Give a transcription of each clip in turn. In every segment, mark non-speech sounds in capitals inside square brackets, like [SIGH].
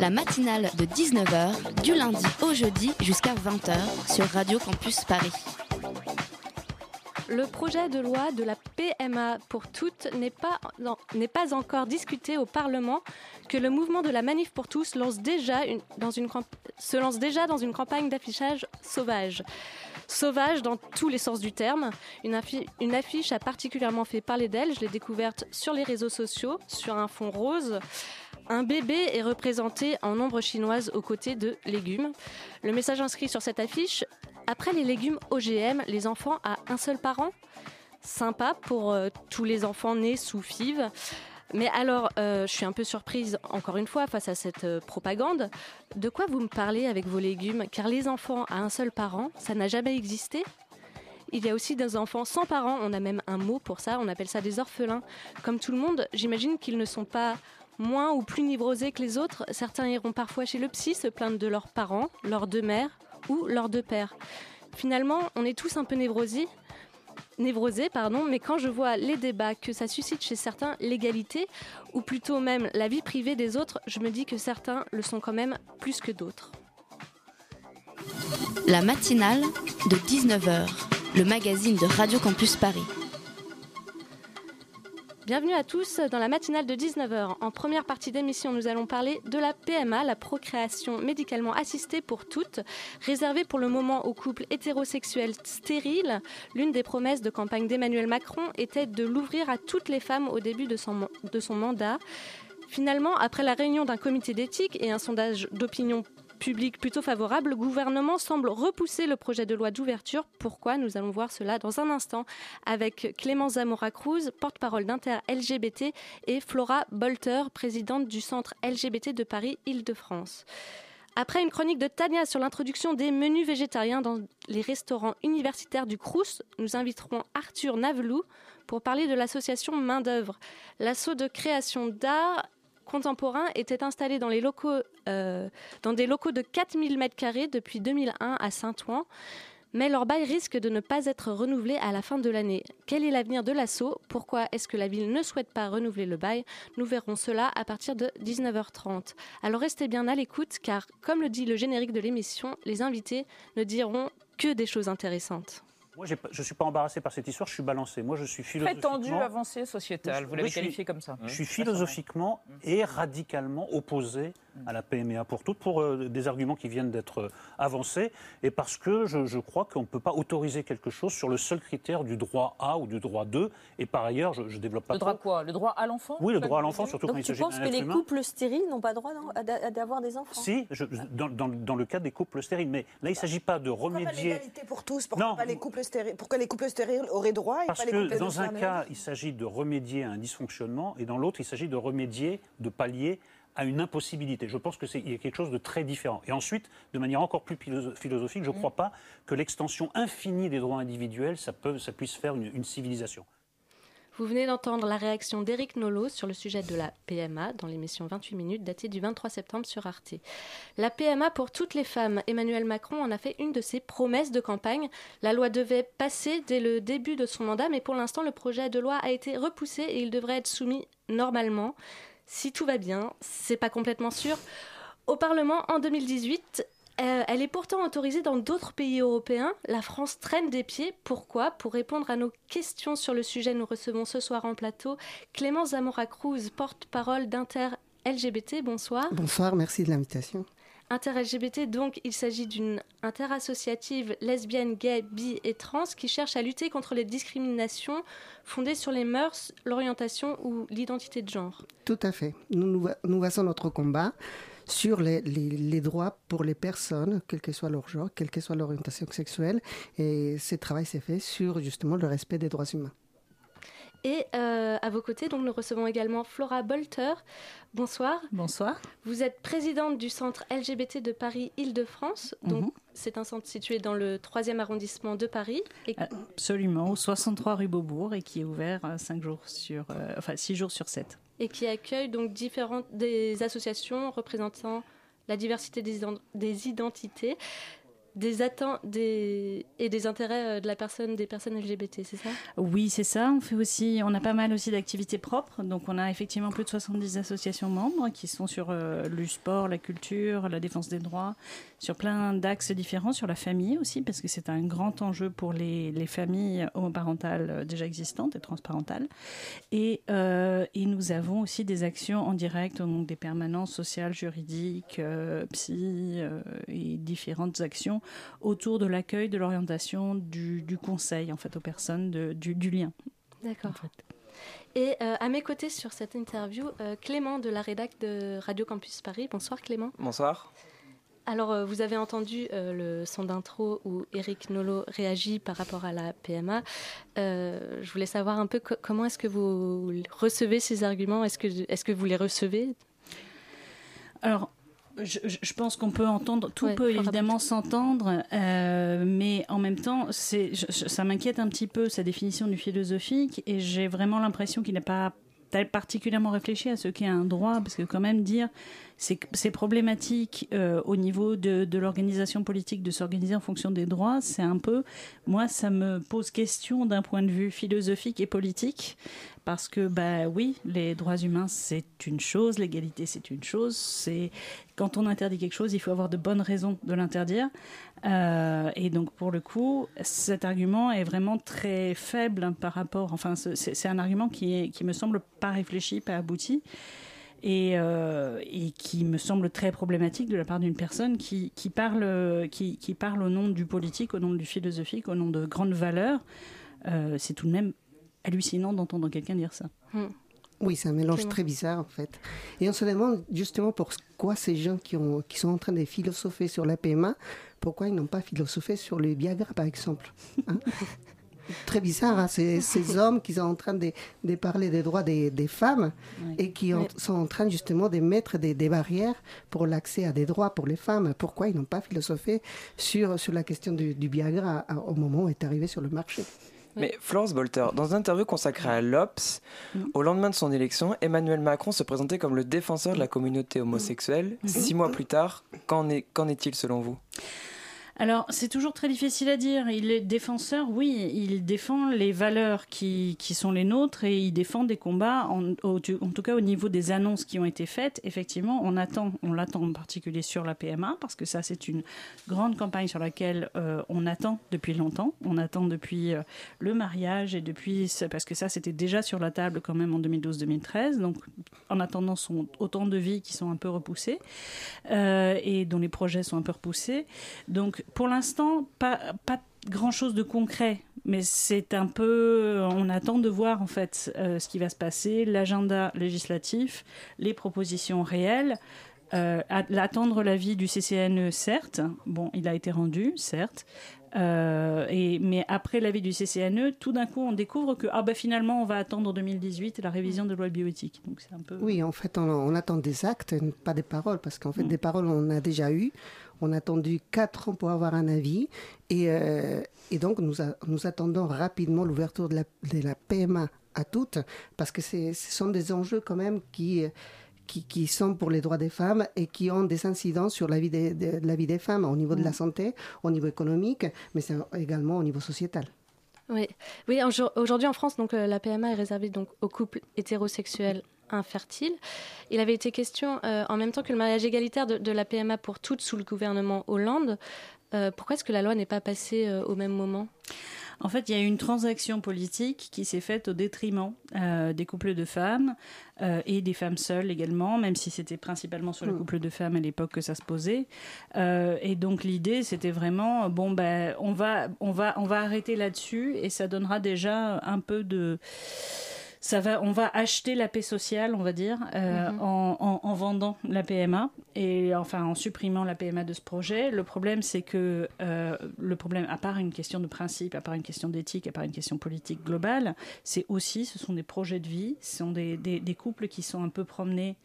La matinale de 19h, du lundi au jeudi jusqu'à 20h sur Radio Campus Paris. Le projet de loi de la PMA pour toutes n'est pas, encore discuté au Parlement, que le mouvement de la Manif pour tous se lance déjà dans une campagne d'affichage sauvage. Sauvage dans tous les sens du terme. Une affiche a particulièrement fait parler d'elle. Je l'ai découverte sur les réseaux sociaux, sur un fond rose. Un bébé est représenté en ombre chinoise aux côtés de légumes. Le message inscrit sur cette affiche après les légumes OGM, les enfants à un seul parent? Sympa pour euh, tous les enfants nés sous FIV. Mais alors, euh, je suis un peu surprise, encore une fois, face à cette euh, propagande. De quoi vous me parlez avec vos légumes? Car les enfants à un seul parent, ça n'a jamais existé il y a aussi des enfants sans parents, on a même un mot pour ça, on appelle ça des orphelins. Comme tout le monde, j'imagine qu'ils ne sont pas moins ou plus névrosés que les autres. Certains iront parfois chez le psy se plaindre de leurs parents, leurs deux mères ou leurs deux pères. Finalement, on est tous un peu névrosés, pardon, mais quand je vois les débats que ça suscite chez certains, l'égalité, ou plutôt même la vie privée des autres, je me dis que certains le sont quand même plus que d'autres. La matinale de 19h, le magazine de Radio Campus Paris. Bienvenue à tous dans la matinale de 19h. En première partie d'émission, nous allons parler de la PMA, la procréation médicalement assistée pour toutes, réservée pour le moment aux couples hétérosexuels stériles. L'une des promesses de campagne d'Emmanuel Macron était de l'ouvrir à toutes les femmes au début de son, de son mandat. Finalement, après la réunion d'un comité d'éthique et un sondage d'opinion publique plutôt favorable, le gouvernement semble repousser le projet de loi d'ouverture. Pourquoi? Nous allons voir cela dans un instant avec Clémence Zamora-Cruz, porte-parole d'Inter-LGBT, et Flora Bolter, présidente du centre LGBT de Paris-Île-de-France. Après une chronique de Tania sur l'introduction des menus végétariens dans les restaurants universitaires du Crous, nous inviterons Arthur Navelou pour parler de l'association Main d'œuvre. L'assaut de création d'art contemporain était installé dans, euh, dans des locaux de 4000 m2 depuis 2001 à Saint-Ouen mais leur bail risque de ne pas être renouvelé à la fin de l'année. Quel est l'avenir de l'assaut? Pourquoi est-ce que la ville ne souhaite pas renouveler le bail? Nous verrons cela à partir de 19h30. Alors restez bien à l'écoute car, comme le dit le générique de l'émission, les invités ne diront que des choses intéressantes. Moi, je ne suis pas embarrassé par cette histoire, je suis balancé. Moi, je suis philosophiquement... tendu, avancée sociétale. Vous l'avez je suis- qualifié comme ça. Je suis philosophiquement et radicalement opposé à la PMA pour toutes, pour euh, des arguments qui viennent d'être euh, avancés, et parce que je, je crois qu'on ne peut pas autoriser quelque chose sur le seul critère du droit A ou du droit 2, et par ailleurs, je ne développe pas Le droit trop. quoi? Le droit à l'enfant? Oui, le droit à l'enfant, surtout quand Donc il tu s'agit penses d'un que être les humain. couples stériles n'ont pas droit d'avoir des enfants? Si, je- dans, dans- dans le cas des couples stériles, mais là, il ne s'agit pas de Pourquoi pas remédier... l'égalité pour tous Pourquoi Non. pas les couples stériles Pourquoi les couples stériles auraient droit et Parce pas les que dans un cas, il s'agit de remédier à un dysfonctionnement et dans l'autre, il s'agit de remédier, de pallier à une impossibilité. Je pense qu'il y a quelque chose de très différent. Et ensuite, de manière encore plus philo- philosophique, je ne crois pas que l'extension infinie des droits individuels, ça, peut, ça puisse faire une, une civilisation. Vous venez d'entendre la réaction d'Éric Nolot sur le sujet de la PMA dans l'émission 28 minutes datée du 23 septembre sur Arte. La PMA pour toutes les femmes, Emmanuel Macron en a fait une de ses promesses de campagne. La loi devait passer dès le début de son mandat, mais pour l'instant le projet de loi a été repoussé et il devrait être soumis normalement. Si tout va bien, c'est pas complètement sûr. Au Parlement en 2018, euh, elle est pourtant autorisée dans d'autres pays européens. La France traîne des pieds. Pourquoi? Pour répondre à nos questions sur le sujet, nous recevons ce soir en plateau Clémence Zamora-Cruz, porte-parole d'Inter LGBT. Bonsoir. Bonsoir, merci de l'invitation. Inter-LGBT, donc, il s'agit d'une interassociative lesbienne, gay, bi et trans qui cherche à lutter contre les discriminations fondées sur les mœurs, l'orientation ou l'identité de genre. Tout à fait. Nous, nous, nous notre combat sur les, droits pour les personnes, quel que soit leur genre, quelle que soit l'orientation sexuelle. Et ce travail s'est fait sur justement le respect des droits humains. Et euh, à vos côtés, donc, nous recevons également Flora Bolter. Bonsoir. Bonsoir. Vous êtes présidente du centre LGBT de Paris Île-de-France. Donc, Mhm. c'est un centre situé dans le 3e arrondissement de Paris. Et Absolument, au 63 rue Beaubourg et qui est ouvert 5 jours sur, euh, enfin 6 jours sur 7. et qui accueille donc différentes des associations représentant la diversité des, ident- des identités, des attentes et des intérêts euh, de la personne des personnes LGBT, c'est ça? Oui, c'est ça. On fait aussi, on a pas mal aussi d'activités propres. Donc, on a effectivement plus de 70 associations membres qui sont sur euh, le sport, la culture, la défense des droits, sur plein d'axes différents, sur la famille aussi, parce que c'est un grand enjeu pour les, les familles homoparentales euh, déjà existantes et transparentales. Et, et nous avons aussi des actions en direct, donc des permanences sociales, juridiques, euh, psy et différentes actions autour de l'accueil, de l'orientation, du, du conseil en fait aux personnes, de- du, du lien. D'accord. Et euh, à mes côtés sur cette interview, euh, Clément de la rédac de Radio Campus Paris. Bonsoir Clément. Bonsoir. Alors, euh, vous avez entendu euh, le son d'intro où Eric Nolot réagit par rapport à la PMA. Euh, je voulais savoir un peu co- comment est-ce que vous recevez ces arguments? Est-ce que, est que vous les recevez? Alors, je, pense qu'on peut entendre, tout Ouais, peut évidemment s'entendre, euh, mais en même temps, c'est, ça m'inquiète un petit peu sa définition du philosophique, et j'ai vraiment l'impression qu'il n'a pas particulièrement réfléchi à ce qu'est un droit, parce que quand même dire c'est c'est problématique euh, au niveau de, l'organisation politique de s'organiser en fonction des droits, c'est un peu, moi ça me pose question d'un point de vue philosophique et politique, parce que bah oui, les droits humains c'est une chose, l'égalité c'est une chose, c'est quand on interdit quelque chose, il faut avoir de bonnes raisons de l'interdire. Euh, et donc pour le coup, cet argument est vraiment très faible par rapport. Enfin, c'est un argument qui, qui me semble pas réfléchi, pas abouti. Et, euh, et qui me semble très problématique de la part d'une personne qui, qui, parle, qui, qui parle au nom du politique, au nom du philosophique, au nom de grandes valeurs. Euh, c'est tout de même hallucinant d'entendre quelqu'un dire ça. Oui, c'est un mélange très bizarre en fait. Et on se demande justement pourquoi ces gens qui, ont, qui sont en train de philosopher sur la PMA, pourquoi ils n'ont pas philosophé sur le Viagra par exemple. hein? [LAUGHS] très bizarre, hein, ces, [LAUGHS] ces hommes qui sont en train de, de parler des droits des, des femmes et qui sont en train justement de mettre des, des barrières pour l'accès à des droits pour les femmes. Pourquoi ils n'ont pas philosophé sur, sur la question du, du Viagra à- au moment où est arrivé sur le marché? Mais Florence Bolter, dans une interview consacrée à l'Obs, au lendemain de son élection, Emmanuel Macron se présentait comme le défenseur de la communauté homosexuelle. Six mois plus tard, qu'en est- qu'en est-il selon vous? Alors, c'est toujours très difficile à dire. Il est défenseur, oui, il défend les valeurs qui, qui sont les nôtres et il défend des combats, en, tout cas au niveau des annonces qui ont été faites. Effectivement, on attend, on l'attend en particulier sur la PMA, parce que ça, c'est une grande campagne sur laquelle euh, on attend depuis longtemps. On attend depuis euh, le mariage et depuis, parce que ça, c'était déjà sur la table quand même en 2012-2013. Donc, en attendant, sont autant de vies qui sont un peu repoussées euh, et dont les projets sont un peu repoussés. Donc, pour l'instant, pas, pas grand-chose de concret, mais c'est un peu... On attend de voir, en fait, euh, ce qui va se passer, l'agenda législatif, les propositions réelles. Euh, at- attendre l'avis du CCNE, certes. Bon, il a été rendu, certes. Euh, et, mais après l'avis du CCNE, tout d'un coup, on découvre que ah bah, finalement, on va attendre 2018 la révision de loi bioéthique. Donc c'est un peu. Oui, en fait, on, on attend des actes, pas des paroles, parce qu'en fait, des paroles, on a déjà eu. On a attendu quatre ans pour avoir un avis. Et, euh, et donc, nous, a- nous attendons rapidement l'ouverture de la, de la PMA à toutes, parce que ce sont des enjeux quand même qui, qui, qui sont pour les droits des femmes et qui ont des incidences sur la vie des, de, la vie des femmes au niveau de la santé, au niveau économique, mais c'est également au niveau sociétal. Oui, oui aujourd- aujourd'hui en France, donc, euh, la PMA est réservée donc, aux couples hétérosexuels infertiles. Il avait été question, euh, en même temps que le mariage égalitaire, de, de la PMA pour toutes sous le gouvernement Hollande. Euh, pourquoi est-ce que la loi n'est pas passée euh, au même moment? En fait, il y a eu une transaction politique qui s'est faite au détriment euh, des couples de femmes euh, et des femmes seules également, même si c'était principalement sur les Mm. couples de femmes à l'époque que ça se posait. Euh, et donc l'idée, c'était vraiment bon ben on va on va on va arrêter là-dessus et ça donnera déjà un peu de ça va, on va acheter la paix sociale, on va dire, euh, Mhm. en, en- en vendant la PMA et enfin en supprimant la PMA de ce projet. Le problème, c'est que euh, le problème, à part une question de principe, à part une question d'éthique, à part une question politique globale, c'est aussi, ce sont des projets de vie, ce sont des, des- des couples qui sont un peu promenés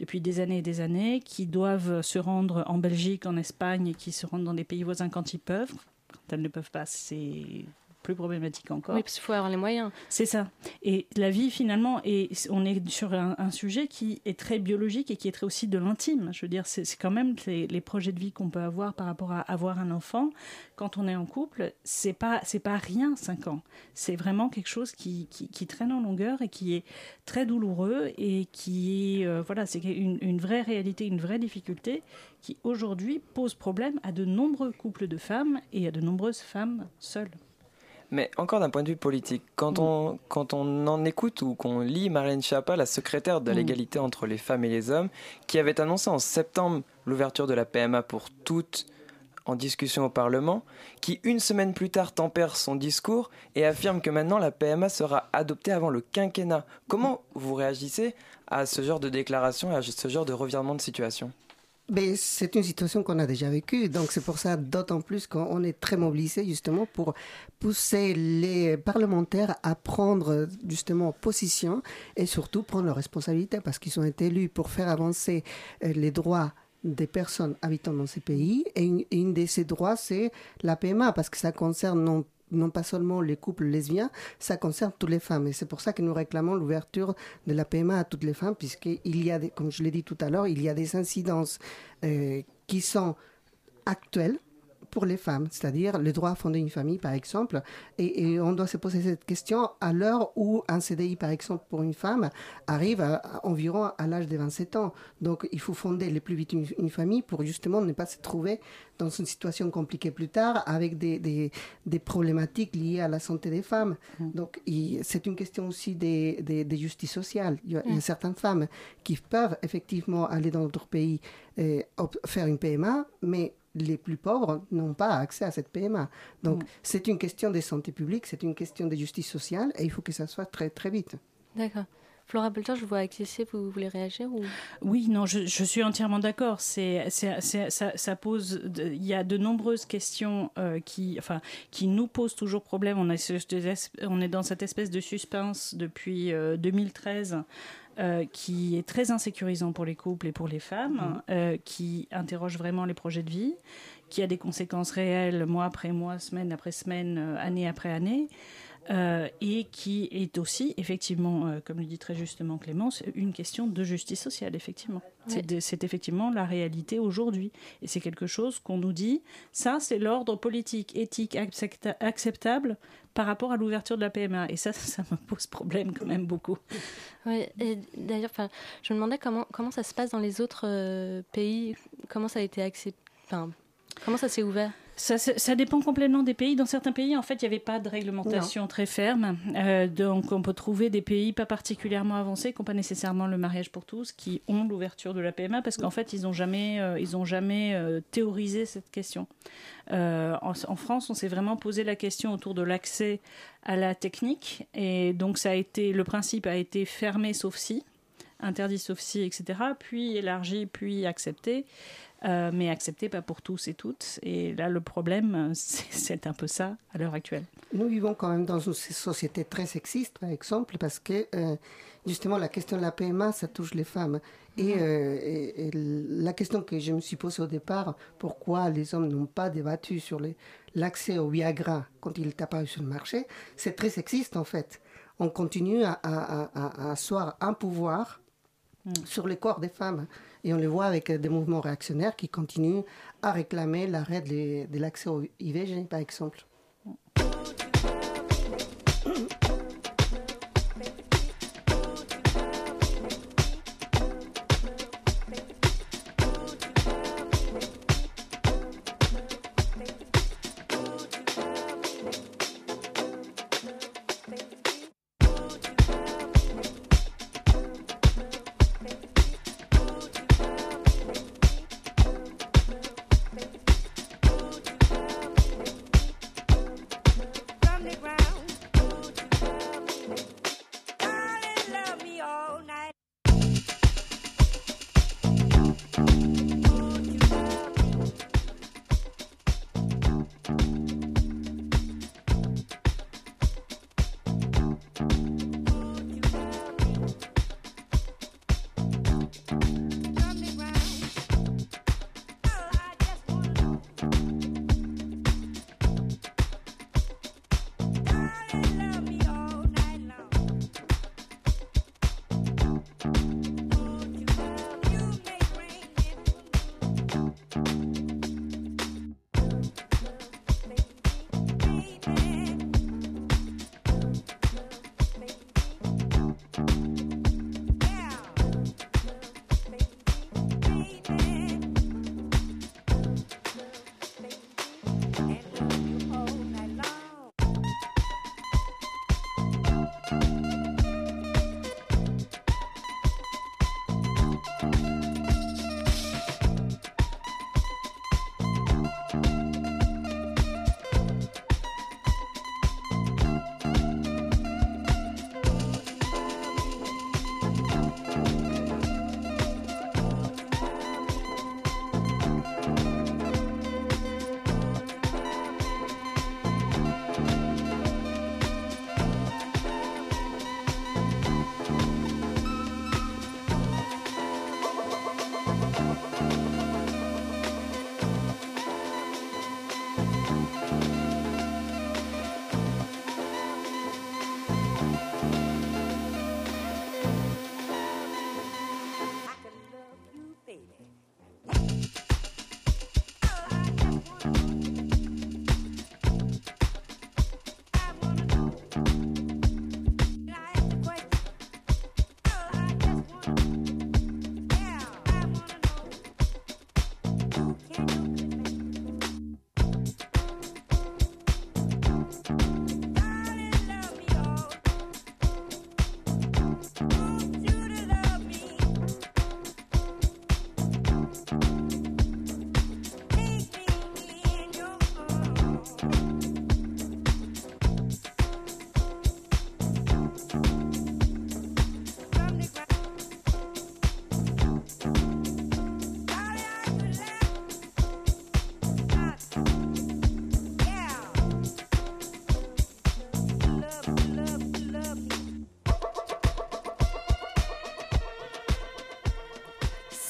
depuis des années et des années, qui doivent se rendre en Belgique, en Espagne, et qui se rendent dans des pays voisins quand ils peuvent. Quand elles ne peuvent pas, c'est plus problématique encore. Oui, parce qu'il faut avoir les moyens. C'est ça. Et la vie, finalement, et on est sur un, un sujet qui est très biologique et qui est très aussi de l'intime. Je veux dire, c'est quand même les, les projets de vie qu'on peut avoir par rapport à avoir un enfant. Quand on est en couple, c'est pas c'est pas rien, 5 ans. C'est vraiment quelque chose qui, qui, qui traîne en longueur et qui est très douloureux et qui est, euh, voilà, c'est une, une vraie réalité, une vraie difficulté qui aujourd'hui pose problème à de nombreux couples de femmes et à de nombreuses femmes seules. Mais encore d'un point de vue politique, quand, on, quand on en écoute ou qu'on lit Marlène Schiappa, la secrétaire de Mm. l'égalité entre les femmes et les hommes, qui avait annoncé en septembre l'ouverture de la PMA pour toutes en discussion au Parlement, qui une semaine plus tard tempère son discours et affirme que maintenant la PMA sera adoptée avant le quinquennat. Comment vous réagissez à ce genre de déclaration et à ce genre de revirement de situation? C'est une situation qu'on a déjà vécue, donc c'est pour ça d'autant plus qu'on est très mobilisé justement pour pousser les parlementaires à prendre justement position et surtout prendre leurs responsabilités parce qu'ils ont été élus pour faire avancer euh, les droits des personnes habitant dans ces pays. Et une, une de ces droits c'est la PMA parce que ça concerne non non pas seulement les couples lesbiens, ça concerne toutes les femmes. Et c'est pour ça que nous réclamons l'ouverture de la PMA à toutes les femmes, puisqu'il y a, des, comme je l'ai dit tout à l'heure, il y a des incidences euh, qui sont actuelles pour les femmes, c'est-à-dire le droit à fonder une famille, par exemple. Et, et on doit se poser cette question à l'heure où un CDI, par exemple, pour une femme, arrive à, à environ à l'âge de 27 ans. Donc, il faut fonder le plus vite une, une, famille pour justement ne pas se trouver dans une situation compliquée plus tard avec des, des, des problématiques liées à la santé des femmes. Mmh. Donc, c'est une question aussi de, de, de justice sociale. Il y, a, mmh. a, certaines femmes qui peuvent effectivement aller dans d'autres pays et faire une PMA, mais les plus pauvres n'ont pas accès à cette PMA. Donc, mmh. c'est une question de santé publique, c'est une question de justice sociale, et il faut que ça soit très, très vite. D'accord. Flora Belter, je vois Cécile, vous voulez réagir ou... Oui, non, je, je suis entièrement d'accord. C'est, c'est, c'est, ça, ça, pose, il y a de nombreuses questions euh, qui, enfin, qui nous posent toujours problème. On est, on est dans cette espèce de suspense depuis euh, 2013. Euh, qui est très insécurisant pour les couples et pour les femmes, mmh. euh, qui interroge vraiment les projets de vie, qui a des conséquences réelles mois après mois, semaine après semaine, euh, année après année. Euh, et qui est aussi, effectivement, euh, comme le dit très justement Clémence, une question de justice sociale, effectivement. Ouais. C'est effectivement la réalité aujourd'hui. Et c'est quelque chose qu'on nous dit, ça c'est l'ordre politique, éthique, accepta acceptable par rapport à l'ouverture de la PMA. Et ça, [LAUGHS] ça me pose problème quand même beaucoup. Oui, et d'ailleurs, je me demandais comment, comment ça se passe dans les autres euh, pays, comment ça a été accepté, comment ça s'est ouvert? Ça, ça, dépend complètement des pays. Dans certains pays, en fait, il n'y avait pas de réglementation non. très ferme. Euh, donc, on peut trouver des pays pas particulièrement avancés, qui n'ont pas nécessairement le mariage pour tous, qui ont l'ouverture de la PMA, parce qu'en fait, ils n'ont jamais, euh, ils ont jamais euh, théorisé cette question. En, en, France, on s'est vraiment posé la question autour de l'accès à la technique, et donc ça a été, le principe a été fermé sauf si, interdit sauf si, etc., puis élargi, puis accepté. Euh, mais accepté pas pour tous et toutes. Et là, le problème, [LAUGHS] c'est un peu ça à l'heure actuelle. Nous vivons quand même dans une société très sexiste, par exemple, parce que euh, justement, la question de la PMA, ça touche les femmes. Et, euh, et, et, la question que je me suis posée au départ, pourquoi les hommes n'ont pas débattu sur l'accès au Viagra quand il est apparu sur le marché, c'est très sexiste en fait. On continue à, à, à, à asseoir un pouvoir mm. Sur les corps des femmes. Et on le voit avec des mouvements réactionnaires qui continuent à réclamer l'arrêt de, de l'accès au IVG, par exemple.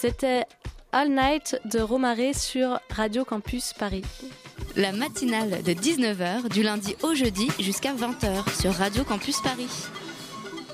C'était All Night de Romaré sur Radio Campus Paris. La matinale de 19h du lundi au jeudi jusqu'à 20h sur Radio Campus Paris.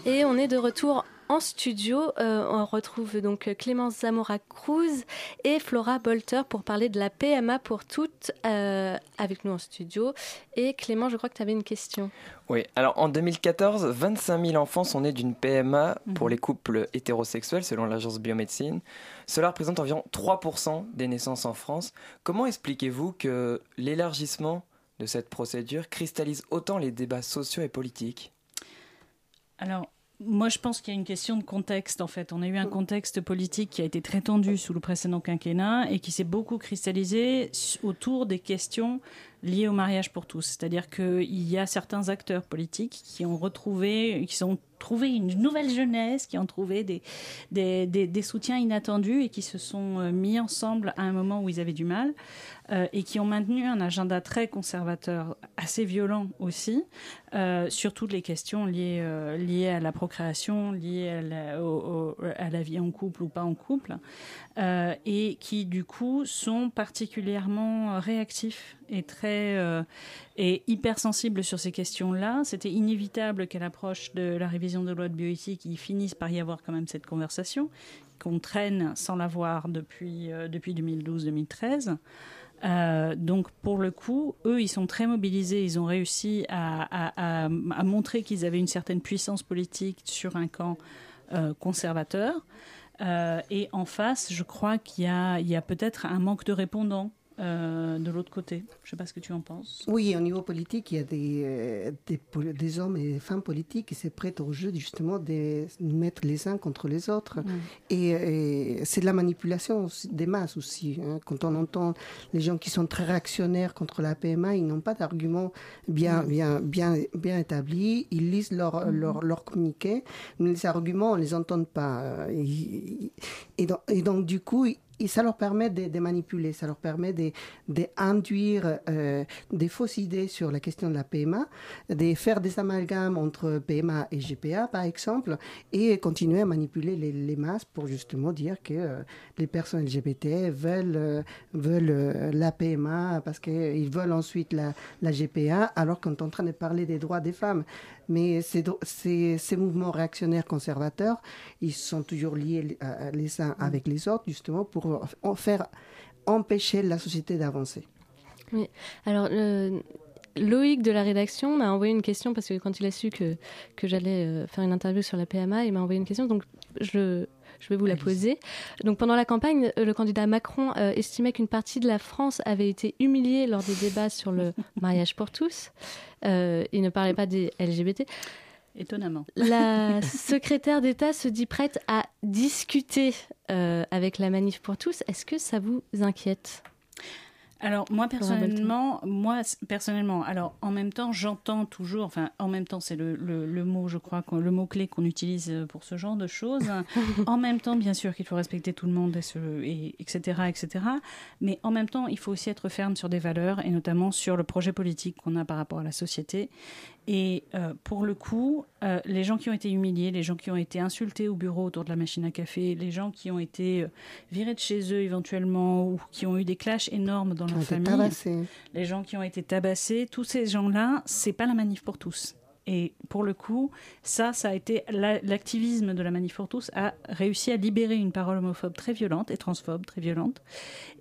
Et on est de retour en studio. Euh, on retrouve donc Clémence Zamora Cruz et Flora Bolter pour parler de la PMA pour toutes euh, avec nous en studio. Et Clément, je crois que tu avais une question. Oui, alors en 2014, 25 000 enfants sont nés d'une PMA pour les couples hétérosexuels selon l'agence biomédecine. Cela représente environ 3% des naissances en France. Comment expliquez-vous que l'élargissement de cette procédure cristallise autant les débats sociaux et politiques? Alors, moi, je pense qu'il y a une question de contexte, en fait. On a eu un contexte politique qui a été très tendu sous le précédent quinquennat et qui s'est beaucoup cristallisé autour des questions liées au mariage pour tous. C'est-à-dire qu'il y a certains acteurs politiques qui ont retrouvé, qui ont trouvé une nouvelle jeunesse, qui ont trouvé des, des, des, soutiens inattendus et qui se sont euh, mis ensemble à un moment où ils avaient du mal euh, et qui ont maintenu un agenda très conservateur, assez violent aussi, euh, sur toutes les questions liées, liées à la procréation, liées à la, vie en couple ou pas en couple, et qui du coup sont particulièrement réactifs et très et hypersensibles sur ces questions-là. C'était inévitable qu'à l'approche de la révision de loi de bioéthique, ils finissent par y avoir quand même cette conversation qu'on traîne sans l'avoir depuis, euh, depuis 2012-2013. Euh, donc pour le coup, eux, ils sont très mobilisés. Ils ont réussi à, montrer qu'ils avaient une certaine puissance politique sur un camp euh, conservateur. et en face, je crois qu'il y a peut-être un manque de répondants euh, de l'autre côté. Je ne sais pas ce que tu en penses. Oui, au niveau politique, il y a des, euh, des, hommes et des femmes politiques qui sont prêts au jeu justement de mettre les uns contre les autres. Et, c'est de la manipulation des masses aussi. Hein. Quand on entend les gens qui sont très réactionnaires contre la PMA, ils n'ont pas d'arguments bien, bien, bien, bien établis. Ils lisent leur, mm. leur, leur communiqué, mais les arguments, on ne les entend pas. Et, et, donc, du coup, ça leur permet de, manipuler, ça leur permet d'induire euh, des fausses idées sur la question de la PMA, de faire des amalgames entre PMA et GPA, par exemple, et continuer à manipuler les, masses pour justement dire que euh, les personnes LGBT veulent, euh, la PMA parce qu'ils veulent ensuite la GPA, alors qu'on est en train de parler des droits des femmes. Mais ces, ces, mouvements réactionnaires conservateurs, ils sont toujours liés les uns avec les autres, justement, pour faire empêcher la société d'avancer. Oui. Alors, Loïc de la rédaction m'a envoyé une question parce que quand il a su que, que j'allais euh, faire une interview sur la PMA, il m'a envoyé une question. Donc, je, je vais vous la poser. Donc, pendant la campagne, euh, le candidat Macron euh, estimait qu'une partie de la France avait été humiliée lors des débats sur le [LAUGHS] mariage pour tous. Euh, il ne parlait pas des LGBT. Étonnamment. La [LAUGHS] secrétaire d'État se dit prête à discuter euh, avec la manif pour tous. Est-ce que ça vous inquiète? Alors moi personnellement, moi personnellement, alors en même temps j'entends toujours, enfin en même temps c'est le, le, le mot je crois le mot clé qu'on utilise euh, pour ce genre de choses. [LAUGHS] en même temps bien sûr qu'il faut respecter tout le monde et, ce- et etc etc. Mais en même temps il faut aussi être ferme sur des valeurs et notamment sur le projet politique qu'on a par rapport à la société. Et euh, pour le coup, euh, les gens qui ont été humiliés, les gens qui ont été insultés au bureau autour de la machine à café, les gens qui ont été euh, virés de chez eux éventuellement ou qui ont eu des clashs énormes dans Qui leur famille, tabassés. les gens qui ont été tabassés, tous ces gens-là, c'est pas la manif pour tous. Et pour le coup, ça, ça a été la- l'activisme de la manif pour tous a réussi à libérer une parole homophobe très violente et transphobe très violente.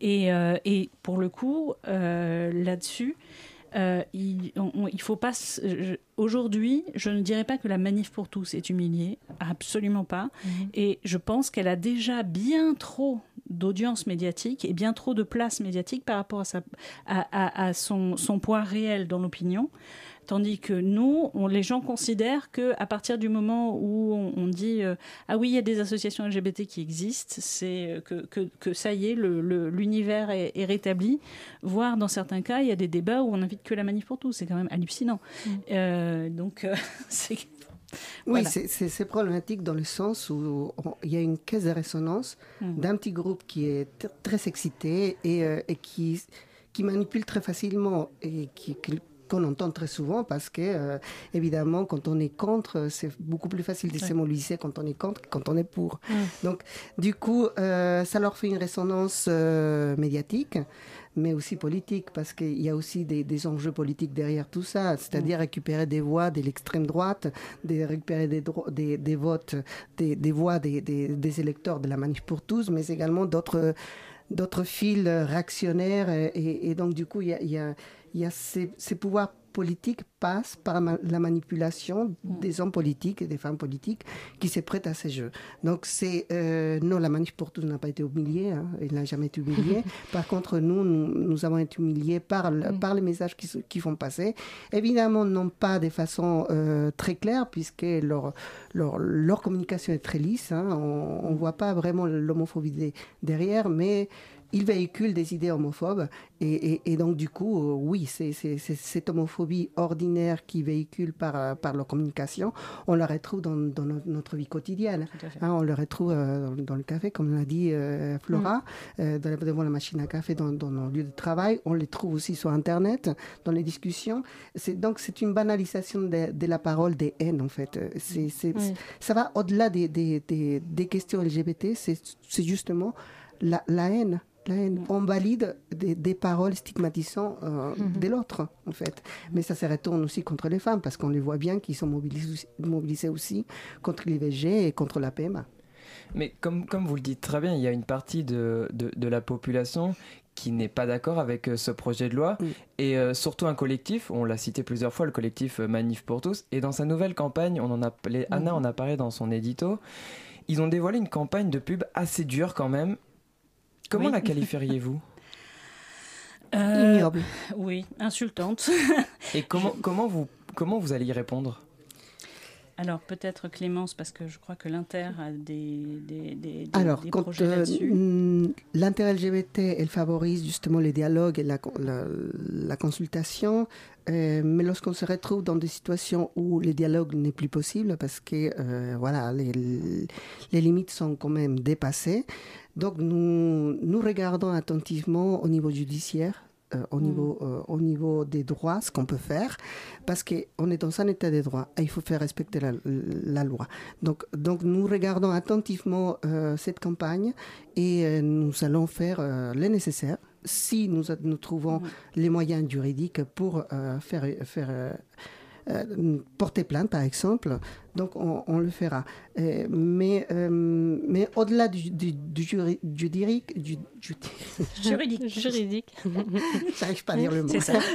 Et, euh, et pour le coup, euh, là-dessus, euh, il, faut pas. Aujourd'hui, je ne dirais pas que la manif pour tous est humiliée, absolument pas. Et je pense qu'elle a déjà bien trop d'audience médiatique et bien trop de place médiatique par rapport à, sa, à, à- à son, son poids réel dans l'opinion. Tandis que nous, on- les gens considèrent que à partir du moment où on, on dit euh, ah oui, il y a des associations LGBT qui existent, c'est euh, que, que, que ça y est, l'univers est, est rétabli. Voire dans certains cas, il y a des débats où on invite que la manif pour tous. C'est quand même hallucinant. Euh, donc [LAUGHS] c'est Oui, Voilà. c'est- problématique dans le sens où il y a une caisse de résonance Mm. d'un petit groupe qui est très excité et, euh, et qui, qui manipule très facilement et qui, qui- qu'on entend très souvent parce que, euh, évidemment, quand on est contre, c'est beaucoup plus facile de se Ouais. mobiliser quand on est contre que quand on est pour. Mm. Donc, du coup, euh, ça leur fait une résonance euh, médiatique, mais aussi politique, parce qu'il y a aussi des, des enjeux politiques derrière tout ça, c'est-à-dire récupérer des voix de l'extrême droite, de récupérer des, des, des votes, des, des voix des, électeurs de la Manif pour tous, mais également d'autres d'autres fils réactionnaires. Et, et donc, du coup, il y a, il y a, il y a ces, ces pouvoirs politiques passent par la manipulation des hommes politiques et des femmes politiques qui se prêtent à ces jeux. Donc, c'est... euh, non, la manif pour tous n'a pas été humiliée. Hein, il n'a jamais été humilié. [LAUGHS] par contre, nous, nous, nous avons été humiliés par, le- par les messages qui, qui font passer. Évidemment, non pas de façon euh, très claire, puisque leur, leur, leur communication est très lisse. hein. on ne voit pas vraiment l'homophobie de- derrière, mais ils véhiculent des idées homophobes. Et, et- et donc, du coup, euh, oui, c'est cette homophobie ordinaire qui véhicule par, par leur communication, on la retrouve dans, dans no- notre vie quotidienne. Hein, on le retrouve euh, dans, dans le café, comme l'a dit euh, Flora, dans la- devant la machine à café, dans, dans nos lieux de travail. On les trouve aussi sur Internet, dans les discussions. Donc, c'est une banalisation de, de la parole des haines, en fait. Oui. Ça va au-delà des, des, des, des questions LGBT, c'est c'est justement la, la haine. La haine. On valide des, des paroles stigmatisantes euh, de l'autre, en fait. Mais ça se retourne aussi contre les femmes, parce qu'on les voit bien qu'ils sont mobilisés, aussi- mobilisés aussi contre l'IVG et contre la PMA. Mais comme, comme vous le dites très bien, il y a une partie de, de, de la population qui n'est pas d'accord avec euh, ce projet de loi et euh, surtout un collectif, on l'a cité plusieurs fois, le collectif euh, Manif pour tous. Et dans sa nouvelle campagne, on en a, parlé- Anna en a parlé dans son édito, ils ont dévoilé une campagne de pub assez dure quand même. Comment Oui. la qualifieriez-vous [LAUGHS] Euh, Ignoble. Oui, insultante. [LAUGHS] Et comment, comment, vous, comment vous allez y répondre? Alors peut-être Clémence, parce que je crois que l'Inter a des, des, des, des- Alors, des quand projets euh, là-dessus. mm, l'intérêt LGBT, elle favorise justement les dialogues et la, con- la, la consultation, euh, mais lorsqu'on se retrouve dans des situations où le dialogue n'est plus possible parce que euh, voilà, les, les limites sont quand même dépassées, donc nous, nous regardons attentivement au niveau judiciaire. euh, au, niveau, euh, au niveau des droits, ce qu'on peut faire, parce qu'on est dans un état de droit et il faut faire respecter la, la loi. Donc, donc nous regardons attentivement euh, cette campagne et nous allons faire le nécessaire si nous, nous trouvons les moyens juridiques pour faire, faire porter plainte, par exemple. Donc, on, on le fera. Euh, mais euh, mais au-delà du, du, du juri- juridique, du, du- [LAUGHS] Juridique. Juridique. [LAUGHS] J'arrive pas à dire le mot. C'est ça. [LAUGHS]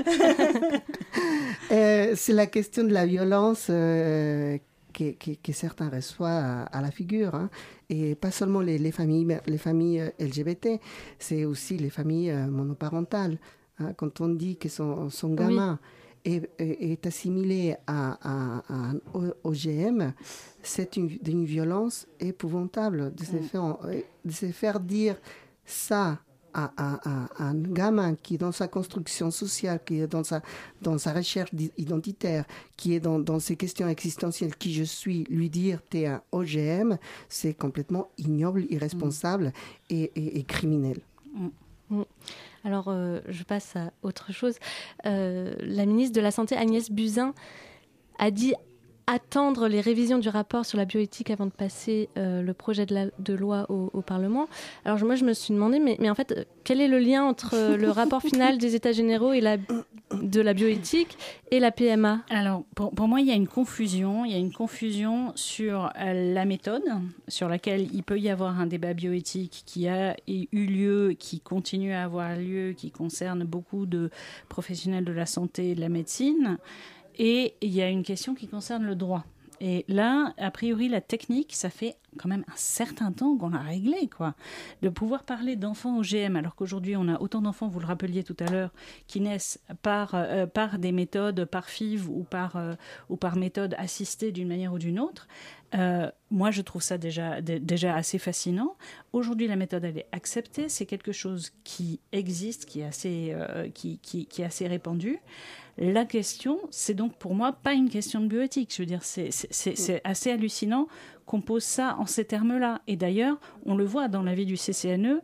Euh, c'est la question de la violence euh, que, que- que certains reçoivent à, à la figure. hein. Et pas seulement les, les familles, les familles euh, LGBT, c'est aussi les familles euh, monoparentales. hein. Quand on dit que son, son gamin est- est assimilé à, à- à un OGM, c'est une, une violence épouvantable de se, Mm. faire, de se faire dire ça à, à- à- à un gamin qui est dans sa construction sociale, qui est dans sa, dans sa recherche identitaire, qui est dans, dans ses questions existentielles, qui je suis, lui dire t'es un OGM, c'est complètement ignoble, irresponsable et, et- et criminel. Mm. Alors, euh, je passe à autre chose. Euh, la ministre de la Santé, Agnès Buzyn, a dit attendre les révisions du rapport sur la bioéthique avant de passer euh, le projet de, la- de loi au, au Parlement. Alors, moi, je me suis demandé, mais, mais en fait, quel est le lien entre euh, le rapport [LAUGHS] final des États généraux et la, de la bioéthique et la PMA Alors, pour, pour moi, il y a une confusion. Il y a une confusion sur euh, la méthode, sur laquelle il peut y avoir un débat bioéthique qui a eu lieu, qui continue à avoir lieu, qui concerne beaucoup de professionnels de la santé et de la médecine. Et il y a une question qui concerne le droit. Et là, a priori, la technique, ça fait quand même un certain temps qu'on l'a réglé, quoi. De pouvoir parler d'enfants OGM, alors qu'aujourd'hui, on a autant d'enfants, vous le rappeliez tout à l'heure, qui naissent par, euh, par des méthodes, par FIV ou par, euh, ou par méthode assistée d'une manière ou d'une autre. Euh, moi, je trouve ça déjà, dé- déjà assez fascinant. Aujourd'hui, la méthode, elle est acceptée. C'est quelque chose qui existe, qui est assez, euh, qui, qui est assez répandu. La question, c'est donc pour moi pas une question de bioéthique. Je veux dire, c'est- c'est assez hallucinant qu'on pose ça en ces termes-là. Et d'ailleurs, on le voit dans l'avis du CCNE,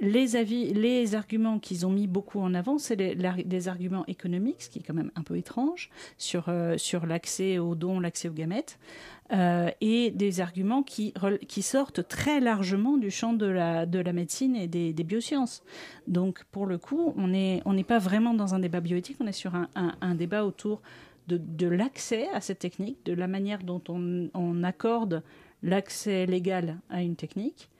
les avis, les arguments qu'ils ont mis beaucoup en avant, c'est des arguments économiques, ce qui est quand même un peu étrange, sur, euh, sur l'accès aux dons, l'accès aux gamètes, euh, et des arguments qui, sortent très largement du champ de la, de la médecine et des, biosciences. Donc, pour le coup, on n'est on pas vraiment dans un débat bioéthique, on est sur un, un- un débat autour de, de l'accès à cette technique, de la manière dont on, on accorde l'accès légal à une technique.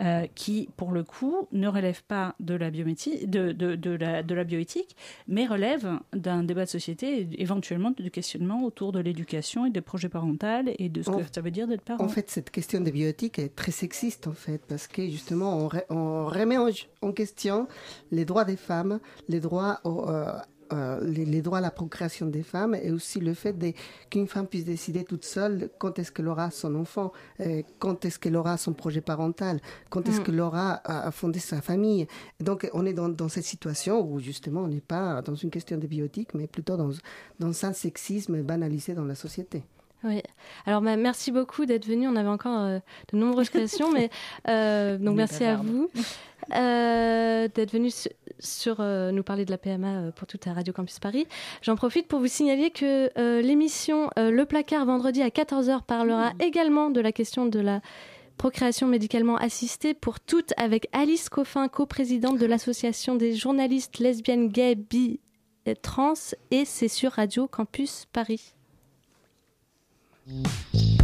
Euh, qui, pour le coup, ne relève pas de la, biométi- de, de, de la, de la bioéthique, mais relève d'un débat de société, et éventuellement du questionnement autour de l'éducation et des projets parentaux et de ce que ça veut dire d'être parent. En fait, cette question de bioéthique est très sexiste, en fait, parce que justement, on, re- on remet en, en question les droits des femmes, les droits, au, euh, euh, les, les droits à la procréation des femmes, et aussi le fait qu'une femme puisse décider toute seule quand est-ce qu'elle aura son enfant, euh, quand est-ce qu'elle aura son projet parental, quand est-ce Mm. qu'elle aura à, à fonder sa famille. Donc, on est dans, dans cette situation où justement, on n'est pas dans une question de bioéthique, mais plutôt dans, dans un sexisme banalisé dans la société. Oui. Alors, bah, merci beaucoup d'être venu. On avait encore euh, de nombreuses questions, mais euh, [LAUGHS] donc merci à vous euh, d'être venu sur euh, nous parler de la PMA euh, pour toute la Radio Campus Paris. J'en profite pour vous signaler que euh, l'émission Le Placard vendredi à 14h parlera également de la question de la procréation médicalement assistée pour toutes avec Alice Coffin, coprésidente de l'association des journalistes lesbiennes, gays, bi et trans et c'est sur Radio Campus Paris. La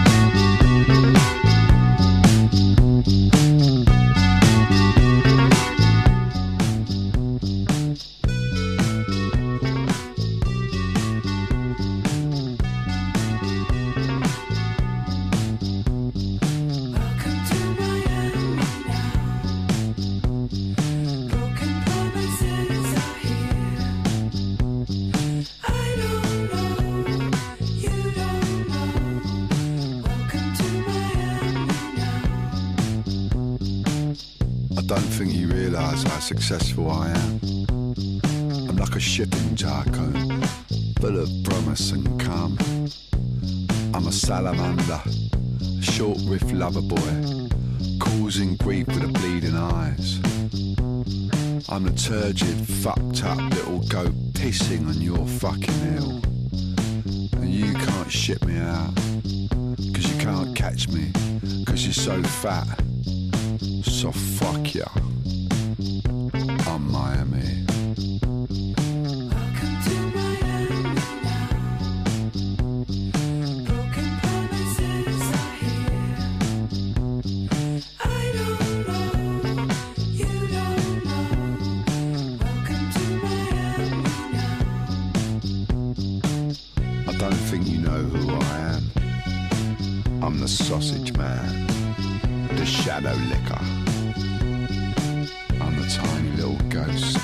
Successful I am. I'm like a ship in tycoon, full of promise and calm. I'm a salamander, short riff lover boy, causing grief with the bleeding eyes. I'm the turgid, fucked up little goat pissing on your fucking hill. And you can't ship me out, cause you can't catch me, cause you're so fat. So fuck ya. Don't think you know who I am. I'm the sausage man, the shadow licker. I'm the tiny little ghost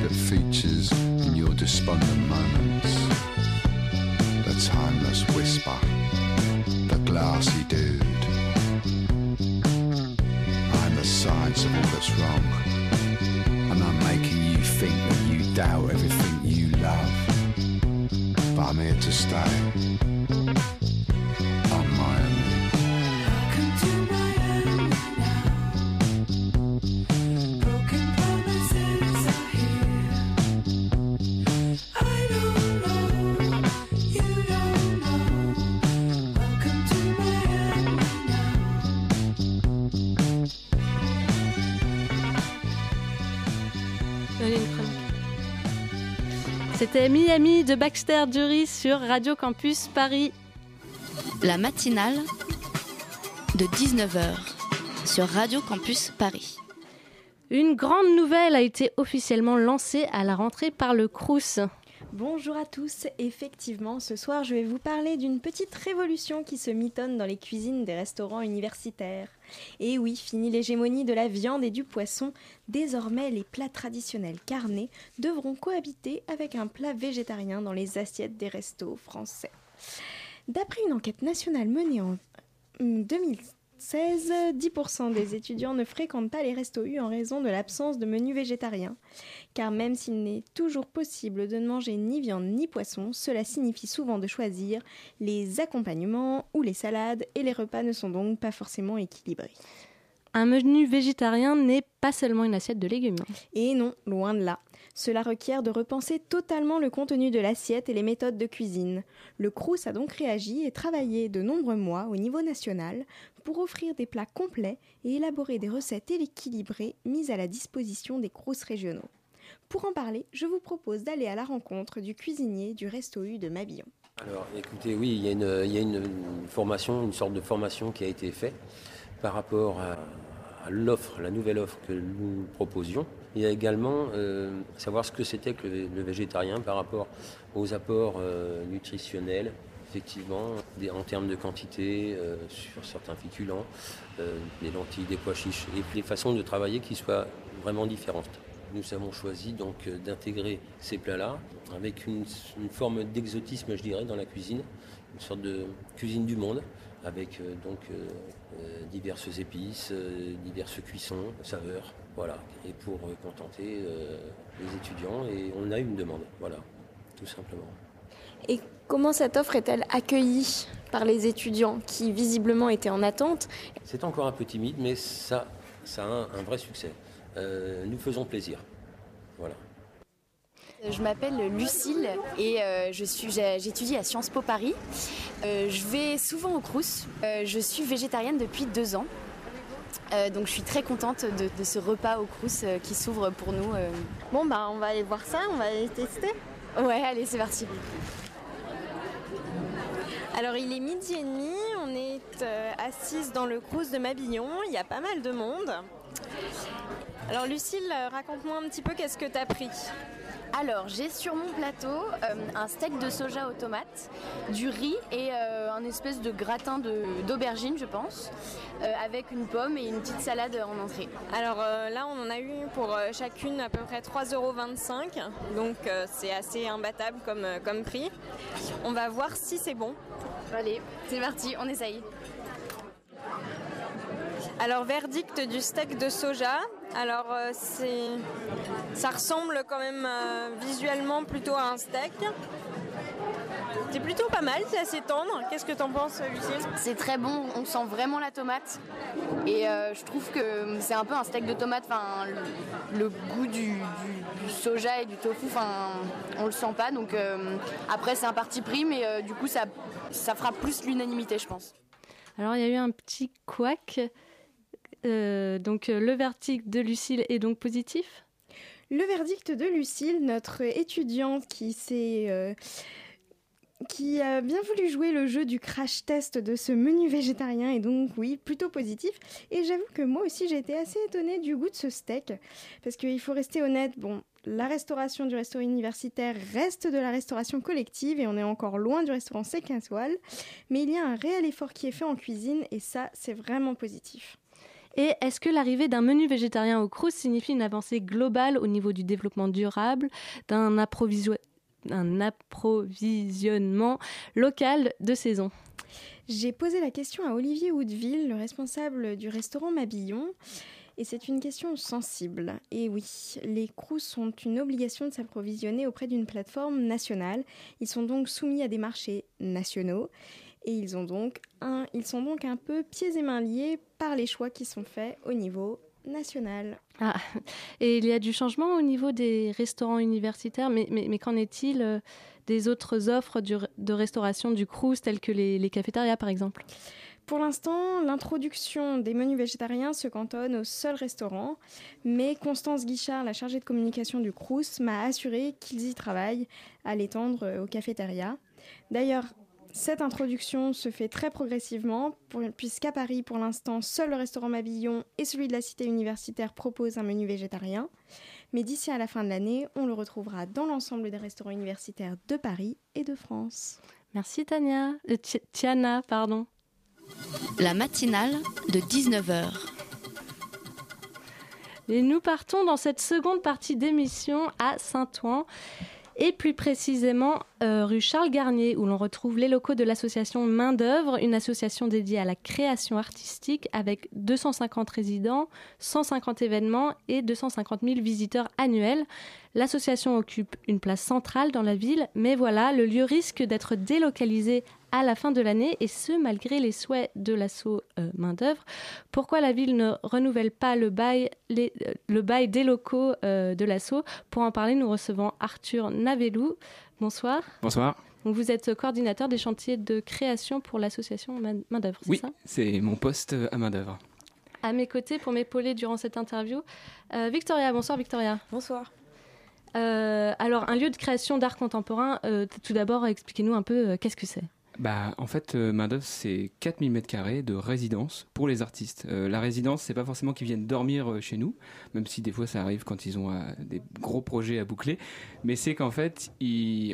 that features in your despondent moments. The timeless whisper, the glassy dude. I'm the science of all that's wrong. And I'm making you think that you doubt everything you love if I may to stay. Miami de Baxter Dury sur Radio Campus Paris. La matinale de 19h sur Radio Campus Paris. Une grande nouvelle a été officiellement lancée à la rentrée par le Crous. Bonjour à tous, effectivement, ce soir je vais vous parler d'une petite révolution qui se mitonne dans les cuisines des restaurants universitaires. Et oui, fini l'hégémonie de la viande et du poisson, désormais les plats traditionnels carnés devront cohabiter avec un plat végétarien dans les assiettes des restos français. D'après une enquête nationale menée en 2016, 10% des étudiants ne fréquentent pas les restos U en raison de l'absence de menus végétariens. Car même s'il n'est toujours possible de ne manger ni viande ni poisson, cela signifie souvent de choisir les accompagnements ou les salades et les repas ne sont donc pas forcément équilibrés. Un menu végétarien n'est pas seulement une assiette de légumes. Et non, loin de là. Cela requiert de repenser totalement le contenu de l'assiette et les méthodes de cuisine. Le Crous a donc réagi et travaillé de nombreux mois au niveau national pour offrir des plats complets et élaborer des recettes équilibrées mises à la disposition des Crous régionaux. Pour en parler, je vous propose d'aller à la rencontre du cuisinier du Resto U de Mabillon. Alors écoutez, oui, il y a, une, il y a une formation, une sorte de formation qui a été faite par rapport à, l'offre, la nouvelle offre que nous proposions. Il y a également euh, savoir ce que c'était que le, végétarien par rapport aux apports euh, nutritionnels, effectivement, en termes de quantité, euh, sur certains féculents, des lentilles, des pois chiches, et des façons de travailler qui soient vraiment différentes. Nous avons choisi donc d'intégrer ces plats-là avec une forme d'exotisme, je dirais, dans la cuisine, une sorte de cuisine du monde, avec euh, donc euh, euh, diverses épices, diverses cuissons, saveurs, voilà, et pour contenter les étudiants. Et on a une demande, voilà, tout simplement. Et comment cette offre est-elle accueillie par les étudiants qui visiblement étaient en attente? C'est encore un peu timide, mais ça, ça a un, un vrai succès. Nous faisons plaisir, voilà. Je m'appelle Lucille et euh, je suis, j'étudie à Sciences Po Paris. Euh, je vais souvent au Crous. Euh, je suis végétarienne depuis deux ans. Euh, donc je suis très contente de, de ce repas au Crous euh, qui s'ouvre pour nous. euh. Bon bah on va aller voir ça, on va aller tester. Ouais, allez, c'est parti. Alors il est midi et demi, on est euh, assise dans le Crous de Mabillon, il y a pas mal de monde. Alors Lucille, euh, raconte-moi un petit peu qu'est-ce que t'as pris Alors, j'ai sur mon plateau euh, un steak de soja aux tomates, du riz et euh, un espèce de gratin de- d'aubergine, je pense, euh, avec une pomme et une petite salade en entrée. Alors là, on en a eu pour chacune à peu près 3,25 euros. Donc c'est assez imbattable comme, comme prix. On va voir si c'est bon. Allez, c'est parti, on essaye. Alors verdict du steak de soja. Alors euh, c'est, ça ressemble quand même euh, visuellement plutôt à un steak. C'est plutôt pas mal, c'est assez tendre. Qu'est-ce que t'en penses, Lucille C'est très bon, on sent vraiment la tomate. Et euh, je trouve que c'est un peu un steak de tomate, enfin le, le goût du, du- du soja et du tofu, enfin on le sent pas. Donc euh, après c'est un parti pris, mais euh, du coup ça, ça fera plus l'unanimité, je pense. Alors il y a eu un petit couac. Euh, donc euh, le verdict de Lucille est donc positif? Le verdict de Lucille, notre étudiante qui s'est... euh, qui a bien voulu jouer le jeu du crash test de ce menu végétarien et donc oui, plutôt positif. Et j'avoue que moi aussi j'ai été assez étonnée du goût de ce steak parce qu'il faut rester honnête, bon, la restauration du restaurant universitaire reste de la restauration collective et on est encore loin du restaurant 5 étoiles, mais il y a un réel effort qui est fait en cuisine et ça c'est vraiment positif. Et est-ce que l'arrivée d'un menu végétarien au Crous signifie une avancée globale au niveau du développement durable, d'un approvisionnement local de saison? J'ai posé la question à Olivier Woodville, le responsable du restaurant Mabillon. Et c'est une question sensible. Et oui, les crous ont une obligation de s'approvisionner auprès d'une plateforme nationale. Ils sont donc soumis à des marchés nationaux. Et ils, ont donc un, ils sont donc un peu pieds et mains liés par les choix qui sont faits au niveau national. Ah, et il y a du changement au niveau des restaurants universitaires, mais, mais, mais qu'en est-il euh, des autres offres du, de restauration du Crous, telles que les, les cafétérias par exemple? Pour l'instant, l'introduction des menus végétariens se cantonne au seul restaurant, mais Constance Guichard, la chargée de communication du Crous, m'a assuré qu'ils y travaillent à l'étendre aux cafétérias. D'ailleurs, cette introduction se fait très progressivement, puisqu'à Paris, pour l'instant, seul le restaurant Mabillon et celui de la cité universitaire proposent un menu végétarien. Mais d'ici à la fin de l'année, on le retrouvera dans l'ensemble des restaurants universitaires de Paris et de France. Merci Tania, euh, Tiana, pardon. La matinale de 19h. Et nous partons dans cette seconde partie d'émission à Saint-Ouen et plus précisément euh, rue Charles Garnier, où l'on retrouve les locaux de l'association Main d'œuvre, une association dédiée à la création artistique avec 250 résidents, 150 événements et 250 000 visiteurs annuels. L'association occupe une place centrale dans la ville, mais voilà, le lieu risque d'être délocalisé à la fin de l'année, et ce, malgré les souhaits de l'assaut euh, main-d'œuvre. Pourquoi la ville ne renouvelle pas le bail, les, euh, le bail des locaux euh, de l'assaut? Pour en parler, nous recevons Arthur Navelou. Bonsoir. Bonsoir. Donc vous êtes coordinateur des chantiers de création pour l'association Main-d'œuvre, c'est oui, ça? c'est mon poste à main-d'œuvre. À mes côtés, pour m'épauler durant cette interview, Victoria. Bonsoir, Victoria. Bonsoir. Euh, alors, un lieu de création d'art contemporain, euh, tout d'abord, expliquez-nous un peu euh, qu'est-ce que c'est? Bah, en fait, euh, c'est 4000 m2 de résidence pour les artistes. Euh, la résidence, c'est pas forcément qu'ils viennent dormir euh, chez nous, même si des fois ça arrive quand ils ont euh, des gros projets à boucler, mais c'est qu'en fait,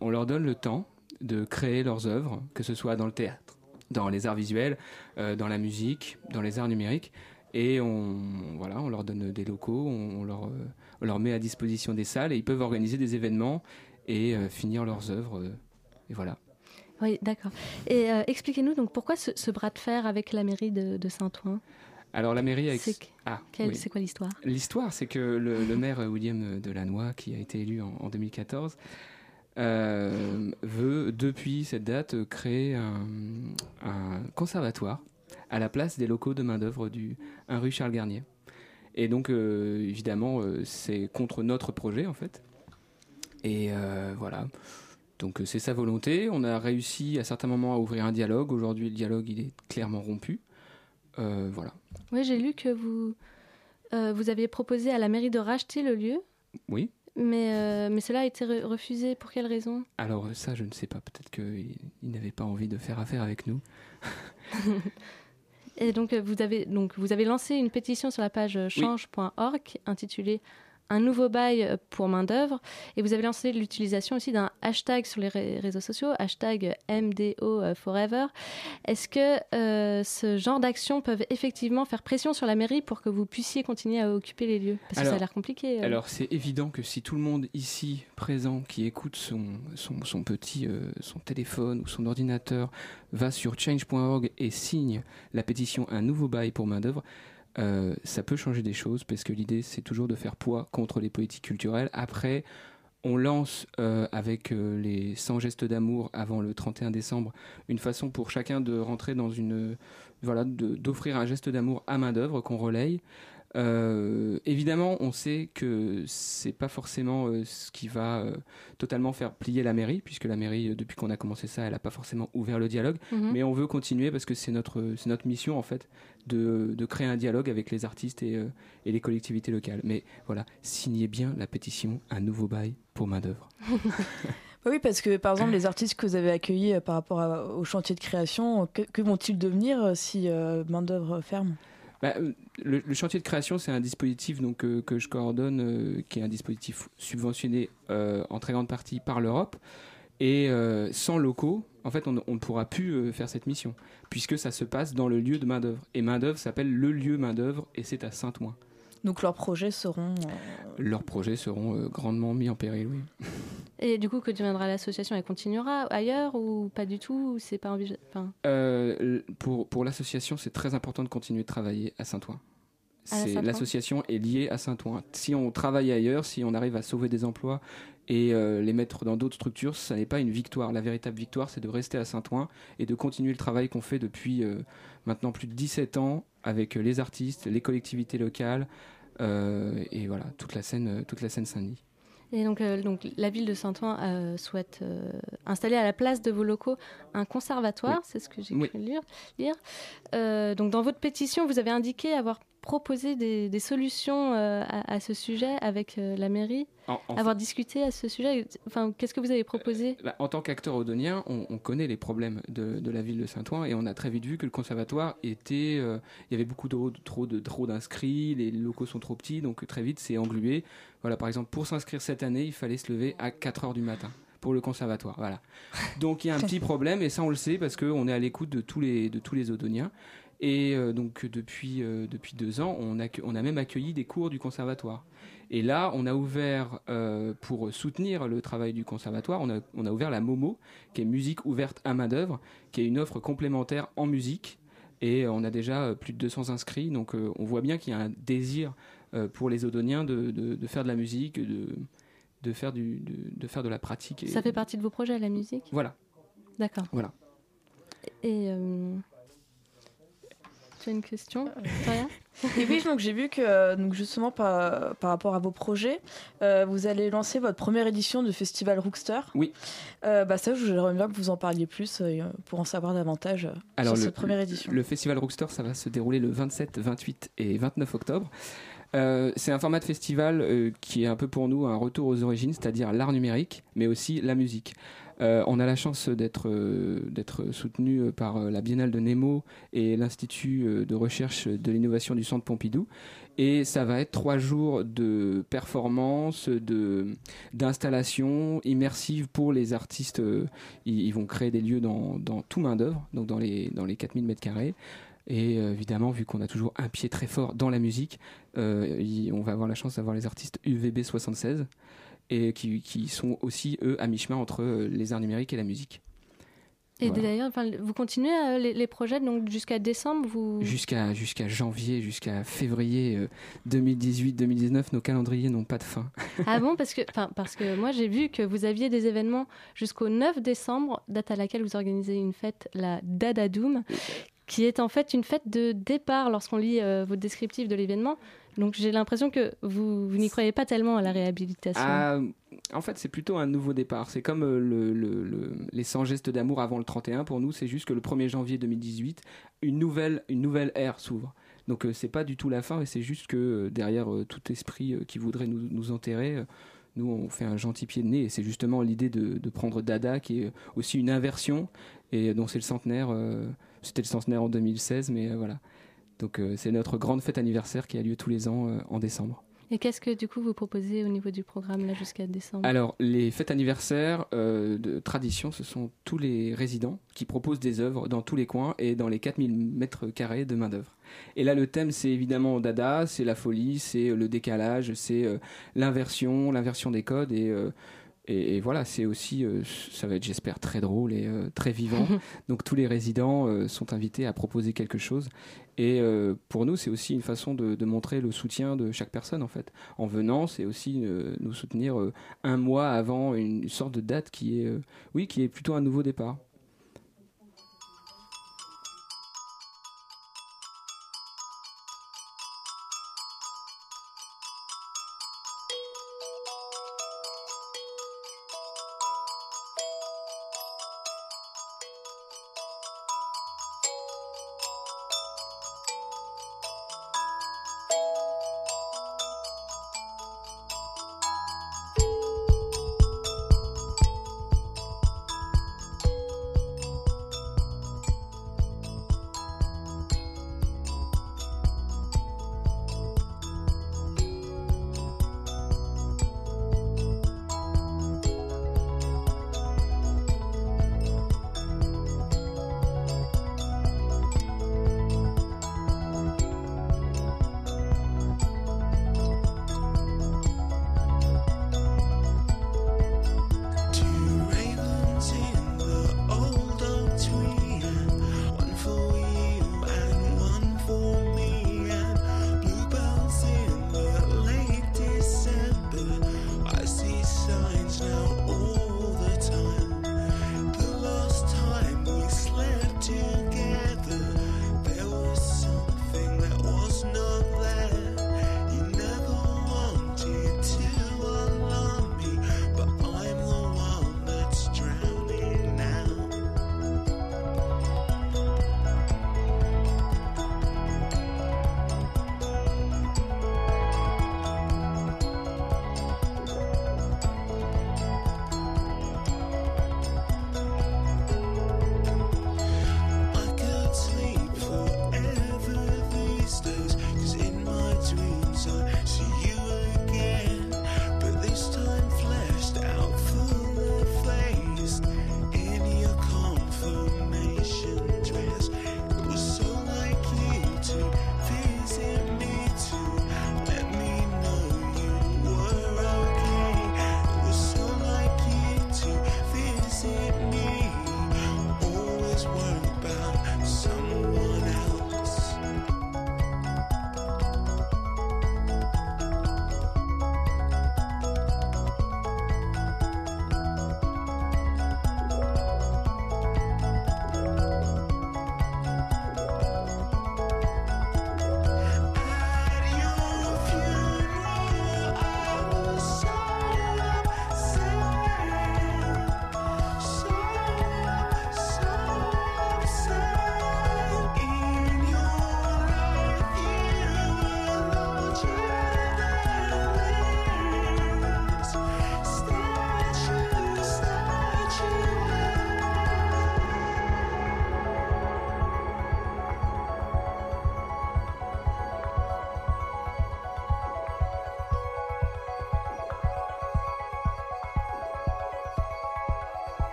on leur donne le temps de créer leurs œuvres, que ce soit dans le théâtre, dans les arts visuels, dans la musique, dans les arts numériques, et on, voilà, on leur donne des locaux, on, leur, on leur met à disposition des salles, et ils peuvent organiser des événements et finir leurs œuvres, et voilà. Oui, d'accord. Et euh, expliquez-nous donc pourquoi ce, ce bras de fer avec la mairie de, de Saint-Ouen? Alors la mairie a ex- C'est ah, quelle- oui. c'est quoi l'histoire? L'histoire, c'est que le, le maire William Delannoy, qui a été élu en, en 2014, euh, veut depuis cette date créer un, un conservatoire à la place des locaux de main d'œuvre du 1 rue Charles Garnier. Et donc euh, évidemment, euh, c'est contre notre projet en fait. Et voilà. Donc euh, c'est sa volonté. On a réussi à certains moments à ouvrir un dialogue. Aujourd'hui, le dialogue il est clairement rompu. Euh, voilà. Oui, j'ai lu que vous, euh, vous aviez proposé à la mairie de racheter le lieu, Oui. mais, euh, mais cela a été re- refusé. Pour quelle raison? Alors ça, je ne sais pas. Peut-être qu'il il n'avait pas envie de faire affaire avec nous. [LAUGHS] Et donc vous avez donc vous avez lancé une pétition sur la page change.org intitulée un nouveau bail euh, pour main d'œuvre et vous avez lancé l'utilisation aussi d'un hashtag sur les ré- réseaux sociaux hashtag MDO euh, Forever. Est-ce que euh, ce genre d'actions peuvent effectivement faire pression sur la mairie pour que vous puissiez continuer à occuper les lieux? Parce que ça a l'air compliqué. euh. Alors c'est évident que si tout le monde ici présent qui écoute son, son, son petit euh, son téléphone ou son ordinateur va sur change.org et signe la pétition un nouveau bail pour main d'œuvre, euh, ça peut changer des choses parce que l'idée c'est toujours de faire poids contre les politiques culturelles. Après, on lance euh, avec euh, les 100 gestes d'amour avant le 31 décembre une façon pour chacun de rentrer dans une voilà d'offrir un geste d'amour à main d'œuvre qu'on relaye. Euh, évidemment, on sait que c'est pas forcément euh, ce qui va euh, totalement faire plier la mairie, puisque la mairie, depuis qu'on a commencé ça, elle n'a pas forcément ouvert le dialogue. Mhm. Mais on veut continuer parce que c'est notre, c'est notre mission en fait de, de créer un dialogue avec les artistes et, et les collectivités locales. Mais voilà, signez bien la pétition Un nouveau bail pour main d'œuvre. [LAUGHS] Bah Oui, parce que par exemple, les artistes que vous avez accueillis par rapport à- au chantier de création, que, que vont-ils devenir si euh, main-d'œuvre ferme? Bah, euh, le, chantier de création, c'est un dispositif donc, euh, que je coordonne, euh, qui est un dispositif subventionné en très grande partie par l'Europe. Et sans locaux, en fait, on ne pourra plus faire cette mission, puisque ça se passe dans le lieu de main-d'œuvre. Et main-d'œuvre s'appelle le lieu main-d'œuvre, et c'est à Saint-Ouen. Donc leurs projets seront. euh, Leurs projets seront euh, grandement mis en péril, oui. [LAUGHS] Et du coup, que deviendra l'association Elle continuera ailleurs ou pas du tout ou C'est pas envisagé. Enfin, Euh, pour pour l'association, c'est très important de continuer de travailler à Saint-Ouen. L'association est liée à Saint-Ouen. Si on travaille ailleurs, si on arrive à sauver des emplois et euh, les mettre dans d'autres structures, ça n'est pas une victoire. La véritable victoire, c'est de rester à Saint-Ouen et de continuer le travail qu'on fait depuis euh, maintenant plus de 17 ans avec euh, les artistes, les collectivités locales euh, et voilà toute la scène, euh, toute la scène Saint-Denis. Et donc, euh, donc la ville de Saint-Ouen euh, souhaite euh, installer à la place de vos locaux un conservatoire, Oui. c'est ce que j'ai Oui. cru lire. lire. Donc dans votre pétition, vous avez indiqué avoir proposé des, des solutions euh, à, à ce sujet avec euh, la mairie, En- en avoir discuté à ce sujet. Enfin, qu'est-ce que vous avez proposé? Bah, en tant qu'acteur odonien, on, on connaît les problèmes de, de la ville de Saint-Ouen et on a très vite vu que le conservatoire était. euh, il y avait beaucoup de, trop de trop d'inscrits, les locaux sont trop petits, donc très vite c'est englué. Voilà, par exemple, pour s'inscrire cette année, il fallait se lever à 4 heures du matin pour le conservatoire. Voilà. [LAUGHS] Donc il y a un petit problème et ça on le sait parce qu'on est à l'écoute de tous les de tous les odoniens. Et euh, donc depuis, euh, depuis deux ans, on a, on a même accueilli des cours du conservatoire. Et là, on a ouvert, euh, pour soutenir le travail du conservatoire, on a, on a ouvert la Momo, qui est musique ouverte à main d'œuvre, qui est une offre complémentaire en musique. Et on a déjà plus de 200 inscrits, donc on voit bien qu'il y a un désir pour les odoniens de, de, de faire de la musique, de, de, faire, du, de, de faire de la pratique. Et, Ça fait partie de vos projets, la musique? Voilà, D'accord. voilà. Et tu as une question, Victoria [LAUGHS] Et oui, donc j'ai vu que euh, donc justement par, par rapport à vos projets, euh, vous allez lancer votre première édition du festival Rookster. Oui. Euh, bah ça, j'aimerais bien que vous en parliez plus euh, pour en savoir davantage euh, Alors, sur le, cette première édition. Le festival Rookster, ça va se dérouler le 27, 28 et 29 octobre. Euh, c'est un format de festival euh, qui est un peu pour nous un retour aux origines, c'est-à-dire l'art numérique, mais aussi la musique. Euh, on a la chance d'être euh, soutenu euh, par la Biennale de Nemo et l'Institut de recherche de l'innovation du Centre Pompidou. Et ça va être trois jours de performance, de d'installation immersive pour les artistes. Ils, vont créer des lieux dans, tout main d'œuvre, donc dans les dans les 4000 mètres carrés. Et évidemment, vu qu'on a toujours un pied très fort dans la musique, on va avoir la chance d'avoir les artistes UVB 76 et qui, qui sont aussi eux à mi-chemin entre euh, les arts numériques et la musique. Et Voilà. d'ailleurs, enfin, vous continuez euh, les, les projets donc jusqu'à décembre vous... Jusqu'à jusqu'à janvier, jusqu'à février euh, 2018-2019, nos calendriers n'ont pas de fin. Ah bon [LAUGHS] parce que, enfin, parce que moi j'ai vu que vous aviez des événements jusqu'au 9 décembre, date à laquelle vous organisez une fête, la Dadadoom, qui est en fait une fête de départ lorsqu'on lit euh, votre descriptif de l'événement. Donc j'ai l'impression que vous, vous n'y croyez pas tellement à la réhabilitation. Ah, en fait, c'est plutôt un nouveau départ. C'est comme euh, le, le- le- les 100 gestes d'amour avant le 31. Pour nous, c'est juste que le 1er janvier 2018, une nouvelle, une nouvelle ère s'ouvre. Donc, euh, c'est pas du tout la fin, et c'est juste que euh, derrière euh, tout esprit qui voudrait nous, nous enterrer, nous, on fait un gentil pied de nez. Et c'est justement l'idée de, prendre Dada, qui est aussi une inversion, et dont c'est le centenaire. C'était le centenaire en 2016, mais voilà. Donc, euh, c'est notre grande fête anniversaire qui a lieu tous les ans euh, en décembre. Et qu'est-ce que du coup vous proposez au niveau du programme là jusqu'à décembre? Alors, les fêtes anniversaires euh, de tradition, ce sont tous les résidents qui proposent des œuvres dans tous les coins et dans les 4000 mètres carrés de main-d'œuvre. Et là, le thème, c'est évidemment Dada, c'est la folie, c'est le décalage, c'est euh, l'inversion, l'inversion des codes et. euh, et, et voilà, c'est aussi, euh, ça va être, j'espère, très drôle et euh, très vivant. [LAUGHS] Donc tous les résidents euh, sont invités à proposer quelque chose. Et euh, pour nous, c'est aussi une façon de, montrer le soutien de chaque personne, en fait. En venant, c'est aussi euh, nous soutenir euh, un mois avant une sorte de date qui est, oui, qui est plutôt un nouveau départ.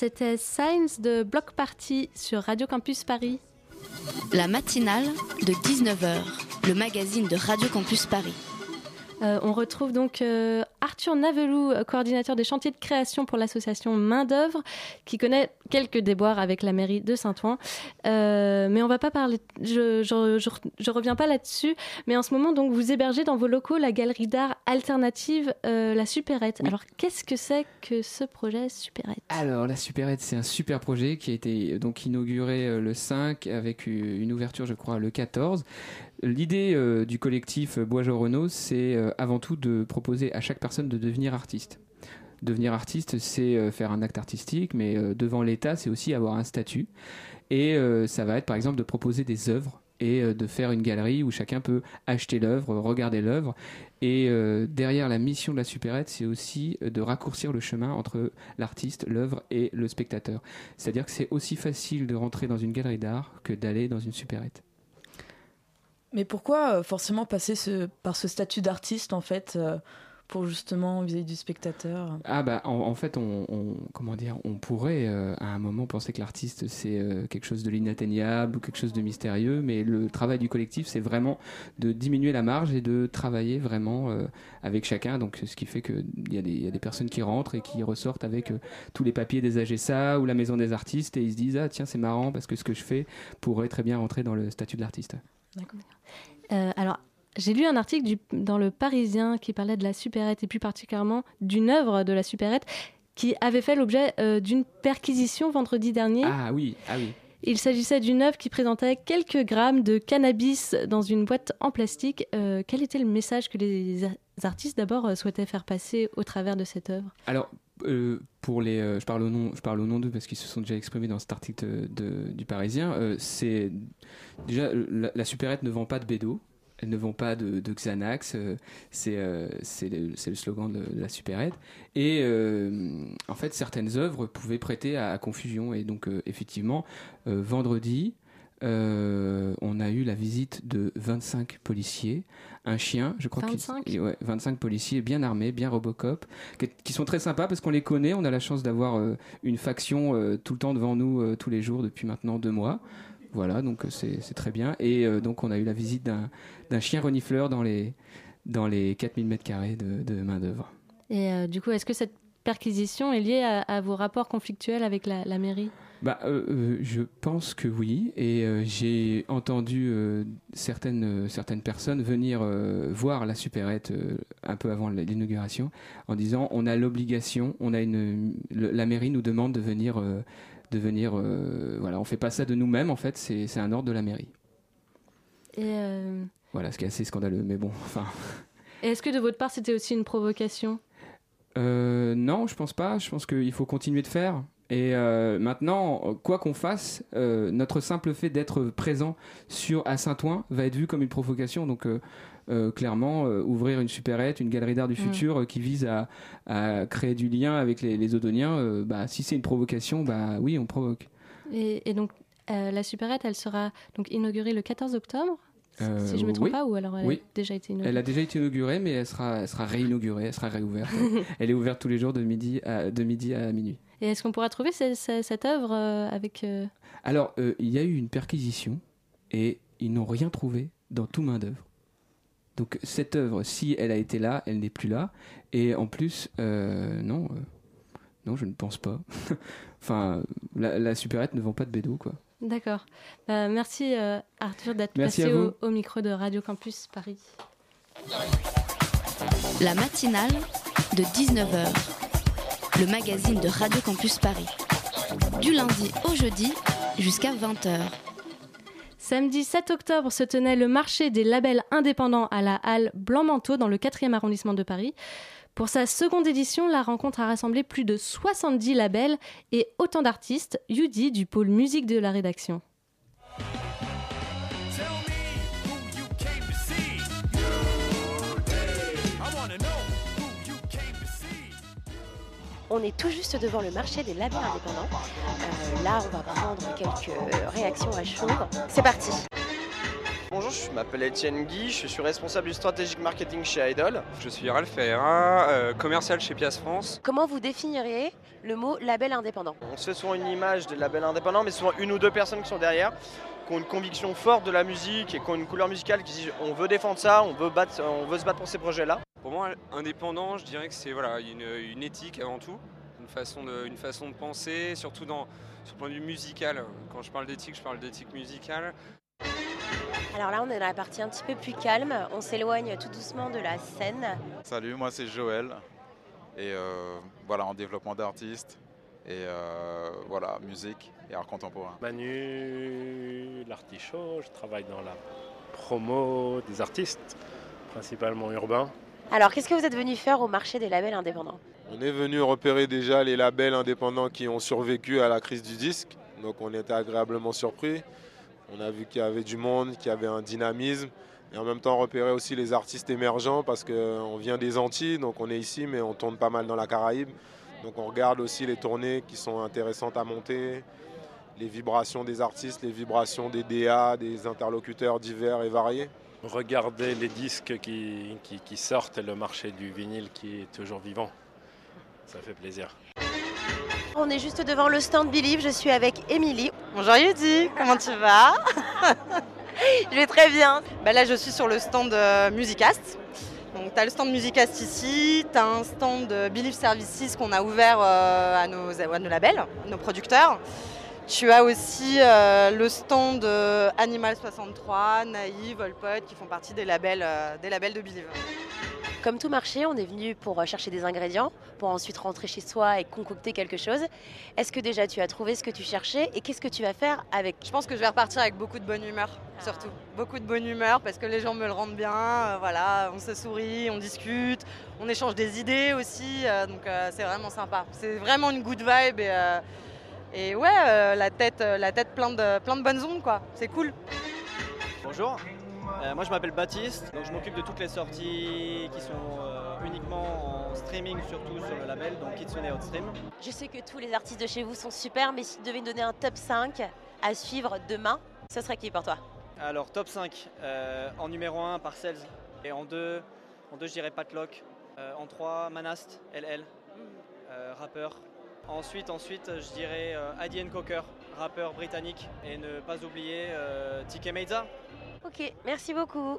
C'était Science de Block Party sur Radio Campus Paris. La matinale de 19h, le magazine de Radio Campus Paris. Euh, on retrouve donc euh, Arthur Navelou, euh, coordinateur des chantiers de création pour l'association Main d'œuvre, qui connaît quelques déboires avec la mairie de Saint-Ouen. Euh, mais on va pas parler, je, je, je, je reviens pas là-dessus. Mais en ce moment, donc, vous hébergez dans vos locaux la galerie d'art alternative, la Supérette. Alors, qu'est-ce que c'est que ce projet Supérette Alors, la Supérette, c'est un super projet qui a été donc inauguré le 5 avec une ouverture, je crois, le 14. L'idée euh, du collectif euh, Bois Renault, c'est euh, avant tout de proposer à chaque personne de devenir artiste. Devenir artiste, c'est euh, faire un acte artistique, mais devant l'État, c'est aussi avoir un statut. Et ça va être par exemple de proposer des œuvres et de faire une galerie où chacun peut acheter l'œuvre, regarder l'œuvre. Et derrière la mission de la supérette, c'est aussi de raccourcir le chemin entre l'artiste, l'œuvre et le spectateur. C'est-à-dire que c'est aussi facile de rentrer dans une galerie d'art que d'aller dans une supérette. Mais pourquoi euh, forcément passer par ce statut d'artiste en fait euh, pour justement vis-à-vis du spectateur? Ah bah en, fait on, comment dire on pourrait euh, à un moment penser que l'artiste c'est quelque chose de l'inatteignable ou quelque chose de mystérieux mais le travail du collectif c'est vraiment de diminuer la marge et de travailler vraiment avec chacun donc ce qui fait que il y, y a des personnes qui rentrent et qui ressortent avec tous les papiers des AGSA ou la maison des artistes et ils se disent ah tiens c'est marrant parce que ce que je fais pourrait très bien rentrer dans le statut de l'artiste. Euh, alors, j'ai lu un article du- dans le Parisien qui parlait de la supérette et plus particulièrement d'une œuvre de la supérette qui avait fait l'objet euh, d'une perquisition vendredi dernier. Ah oui ah oui. Il s'agissait d'une œuvre qui présentait quelques grammes de cannabis dans une boîte en plastique. Euh, quel était le message que les artistes d'abord souhaitaient faire passer au travers de cette œuvre? Alors, euh, pour les, euh, je parle au nom, je parle au nom d'eux parce qu'ils se sont déjà exprimés dans cet article de- du Parisien. euh, c'est déjà euh, la, la supérette ne vend pas de bédo, elle ne vend pas de, Xanax. euh, c'est euh, le, slogan de, la supérette. Et euh, en fait, certaines œuvres pouvaient prêter à, confusion. Et donc, euh, effectivement, euh, vendredi. Euh, on a eu la visite de 25 policiers, un chien, je crois qu'ils- 25? et ouais, 25 policiers bien armés, bien Robocop, qui, qui sont très sympas parce qu'on les connaît. On a la chance d'avoir euh, une faction euh, tout le temps devant nous, tous les jours, depuis maintenant deux mois. Voilà, donc c'est très bien. Et donc on a eu la visite d'un chien renifleur dans les, dans les 4000 mètres carrés de, de main-d'œuvre. Et du coup, est-ce que cette perquisition est liée à, à vos rapports conflictuels avec la, la mairie? Bah, euh, euh, je pense que oui, et euh, j'ai entendu euh, certaines, certaines personnes venir voir la supérette un peu avant l'inauguration en disant on a l'obligation, on a une, le- la mairie nous demande de venir, de venir, voilà, on fait pas ça de nous-mêmes en fait, c'est c'est un ordre de la mairie. Et, Voilà, ce qui est assez scandaleux, mais bon, enfin. est-ce que de votre part, c'était aussi une provocation? Euh, non, je pense pas. Je pense qu'il faut continuer de faire. Et euh, maintenant, quoi qu'on fasse, euh, notre simple fait d'être présent sur à Saint-Ouen va être vu comme une provocation. Donc, euh, clairement, ouvrir une supérette, une galerie d'art du Mm. futur qui vise à, à créer du lien avec les, les Odoniens, bah, si c'est une provocation, bah oui, on provoque. et, et donc, la supérette, elle sera donc inaugurée le 14 octobre Euh, Si je ne me trompe oui. pas, ou alors elle Oui. a déjà été inaugurée Elle a déjà été inaugurée, mais elle sera, elle sera réinaugurée, elle sera réouverte. [LAUGHS] elle est ouverte tous les jours de midi à, de midi à minuit. Et est-ce qu'on pourra trouver ce- ce- cette œuvre euh, avec. euh, Alors, euh, il y a eu une perquisition et ils n'ont rien trouvé dans tout main d'œuvre. Donc cette œuvre, si elle a été là, elle n'est plus là. Et en plus, euh, non, euh, non, je ne pense pas. [LAUGHS] enfin, la, la supérette ne vend pas de bédo, quoi. D'accord. Bah, merci euh, Arthur d'être passé au, au micro de Radio Campus Paris. La matinale de 19h, le magazine de Radio Campus Paris. Du lundi au jeudi jusqu'à 20h. Samedi 7 octobre se tenait le marché des labels indépendants à la halle Blanc-Manteau dans le 4e arrondissement de Paris. Pour sa seconde édition, la rencontre a rassemblé plus de 70 labels et autant d'artistes, Yudi du pôle musique de la rédaction. On est tout juste devant le marché des labels indépendants. Euh, là, on va prendre quelques réactions à chaud. C'est parti. Bonjour, je m'appelle Étienne Guy, je suis responsable du stratégique marketing chez Idol. Je suis Ralph Ferreira, euh, commercial chez Pias France. Comment vous définiriez le mot label indépendant? On se fait souvent une image des labels indépendants, mais souvent une ou deux personnes qui sont derrière, qui ont une conviction forte de la musique et qui ont une couleur musicale, qui disent on veut défendre ça, on veut, battre, on veut se battre pour ces projets-là. Pour moi, indépendant, je dirais que c'est voilà, une, une éthique avant tout, une façon de, une façon de penser, surtout dans, sur le point de vue musical. Quand je parle d'éthique, je parle d'éthique musicale. Alors là, on est dans la partie un petit peu plus calme. On s'éloigne tout doucement de la scène. Salut, moi c'est Joël. Et euh, voilà, en développement d'artistes. Et euh, voilà, musique et art contemporain. Manu l'artichaut, je travaille dans la promo des artistes, principalement urbains. Alors, qu'est-ce que vous êtes venu faire au marché des labels indépendants? On est venu repérer déjà les labels indépendants qui ont survécu à la crise du disque. Donc on était agréablement surpris. On a vu qu'il y avait du monde, qu'il y avait un dynamisme. Et en même temps repérer aussi les artistes émergents parce qu'on vient des Antilles, donc on est ici, mais on tourne pas mal dans la Caraïbe. Donc on regarde aussi les tournées qui sont intéressantes à monter, les vibrations des artistes, les vibrations des DA, des interlocuteurs divers et variés. Regardez les disques qui, qui, qui sortent et le marché du vinyle qui est toujours vivant. Ça fait plaisir. On est juste devant le stand Believe. Je suis avec Émilie. Bonjour Yudi, comment tu vas? [LAUGHS] Je vais très bien. Bah Là, je suis sur le stand euh, Musicast. Donc, tu as le stand Musicast ici, tu as un stand de Believe Services qu'on a ouvert euh, à, nos, à nos labels, nos producteurs. Tu as aussi euh, le stand euh, Animal 63, Naïve, Volpot qui font partie des labels, euh, des labels de Believe. Comme tout marché, on est venu pour chercher des ingrédients, pour ensuite rentrer chez soi et concocter quelque chose. Est-ce que déjà tu as trouvé ce que tu cherchais et qu'est-ce que tu vas faire avec Je pense que je vais repartir avec beaucoup de bonne humeur, surtout. Beaucoup de bonne humeur parce que les gens me le rendent bien. euh, voilà, on se sourit, on discute, on échange des idées aussi. euh, donc euh, c'est vraiment sympa. C'est vraiment une good vibe et, et ouais, euh, la tête, euh, la tête plein de, plein de bonnes ondes quoi. C'est cool. Bonjour, Euh, moi je m'appelle Baptiste, donc je m'occupe de toutes les sorties qui sont euh, uniquement en streaming, surtout sur le label, donc Kitsune et Outstream. Je sais que tous les artistes de chez vous sont super, mais si tu devais me donner un top 5 à suivre demain, ce serait qui pour toi? Alors top 5, euh, en numéro 1 Parcells, et en 2, en 2 je dirais Patlock, Euh, en 3 Manast, LL, euh, rappeur. Ensuite, ensuite je dirais euh, Adi Cocker, rappeur britannique, et ne pas oublier euh, TK Meiza. Ok, merci beaucoup.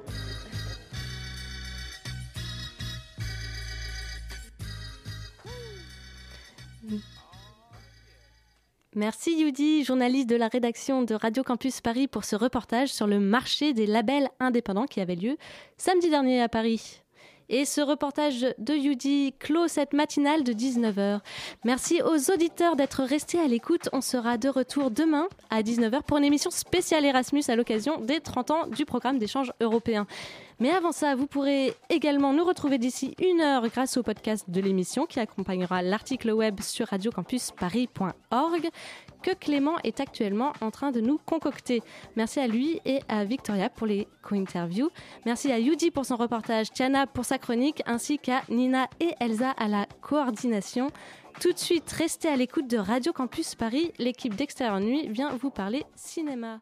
Merci Yudi, journaliste de la rédaction de Radio Campus Paris, pour ce reportage sur le marché des labels indépendants qui avait lieu samedi dernier à Paris. Et ce reportage de Yudi clôt cette matinale de 19h. Merci aux auditeurs d'être restés à l'écoute. On sera de retour demain à 19h pour une émission spéciale Erasmus à l'occasion des 30 ans du programme d'échange européen. Mais avant ça, vous pourrez également nous retrouver d'ici une heure grâce au podcast de l'émission qui accompagnera l'article web sur radiocampusparis.org que Clément est actuellement en train de nous concocter. Merci à lui et à Victoria pour les co-interviews. Merci à Yudi pour son reportage, Tiana pour sa chronique, ainsi qu'à Nina et Elsa à la coordination. Tout de suite, restez à l'écoute de Radio Campus Paris. L'équipe d'Extérieur Nuit vient vous parler cinéma.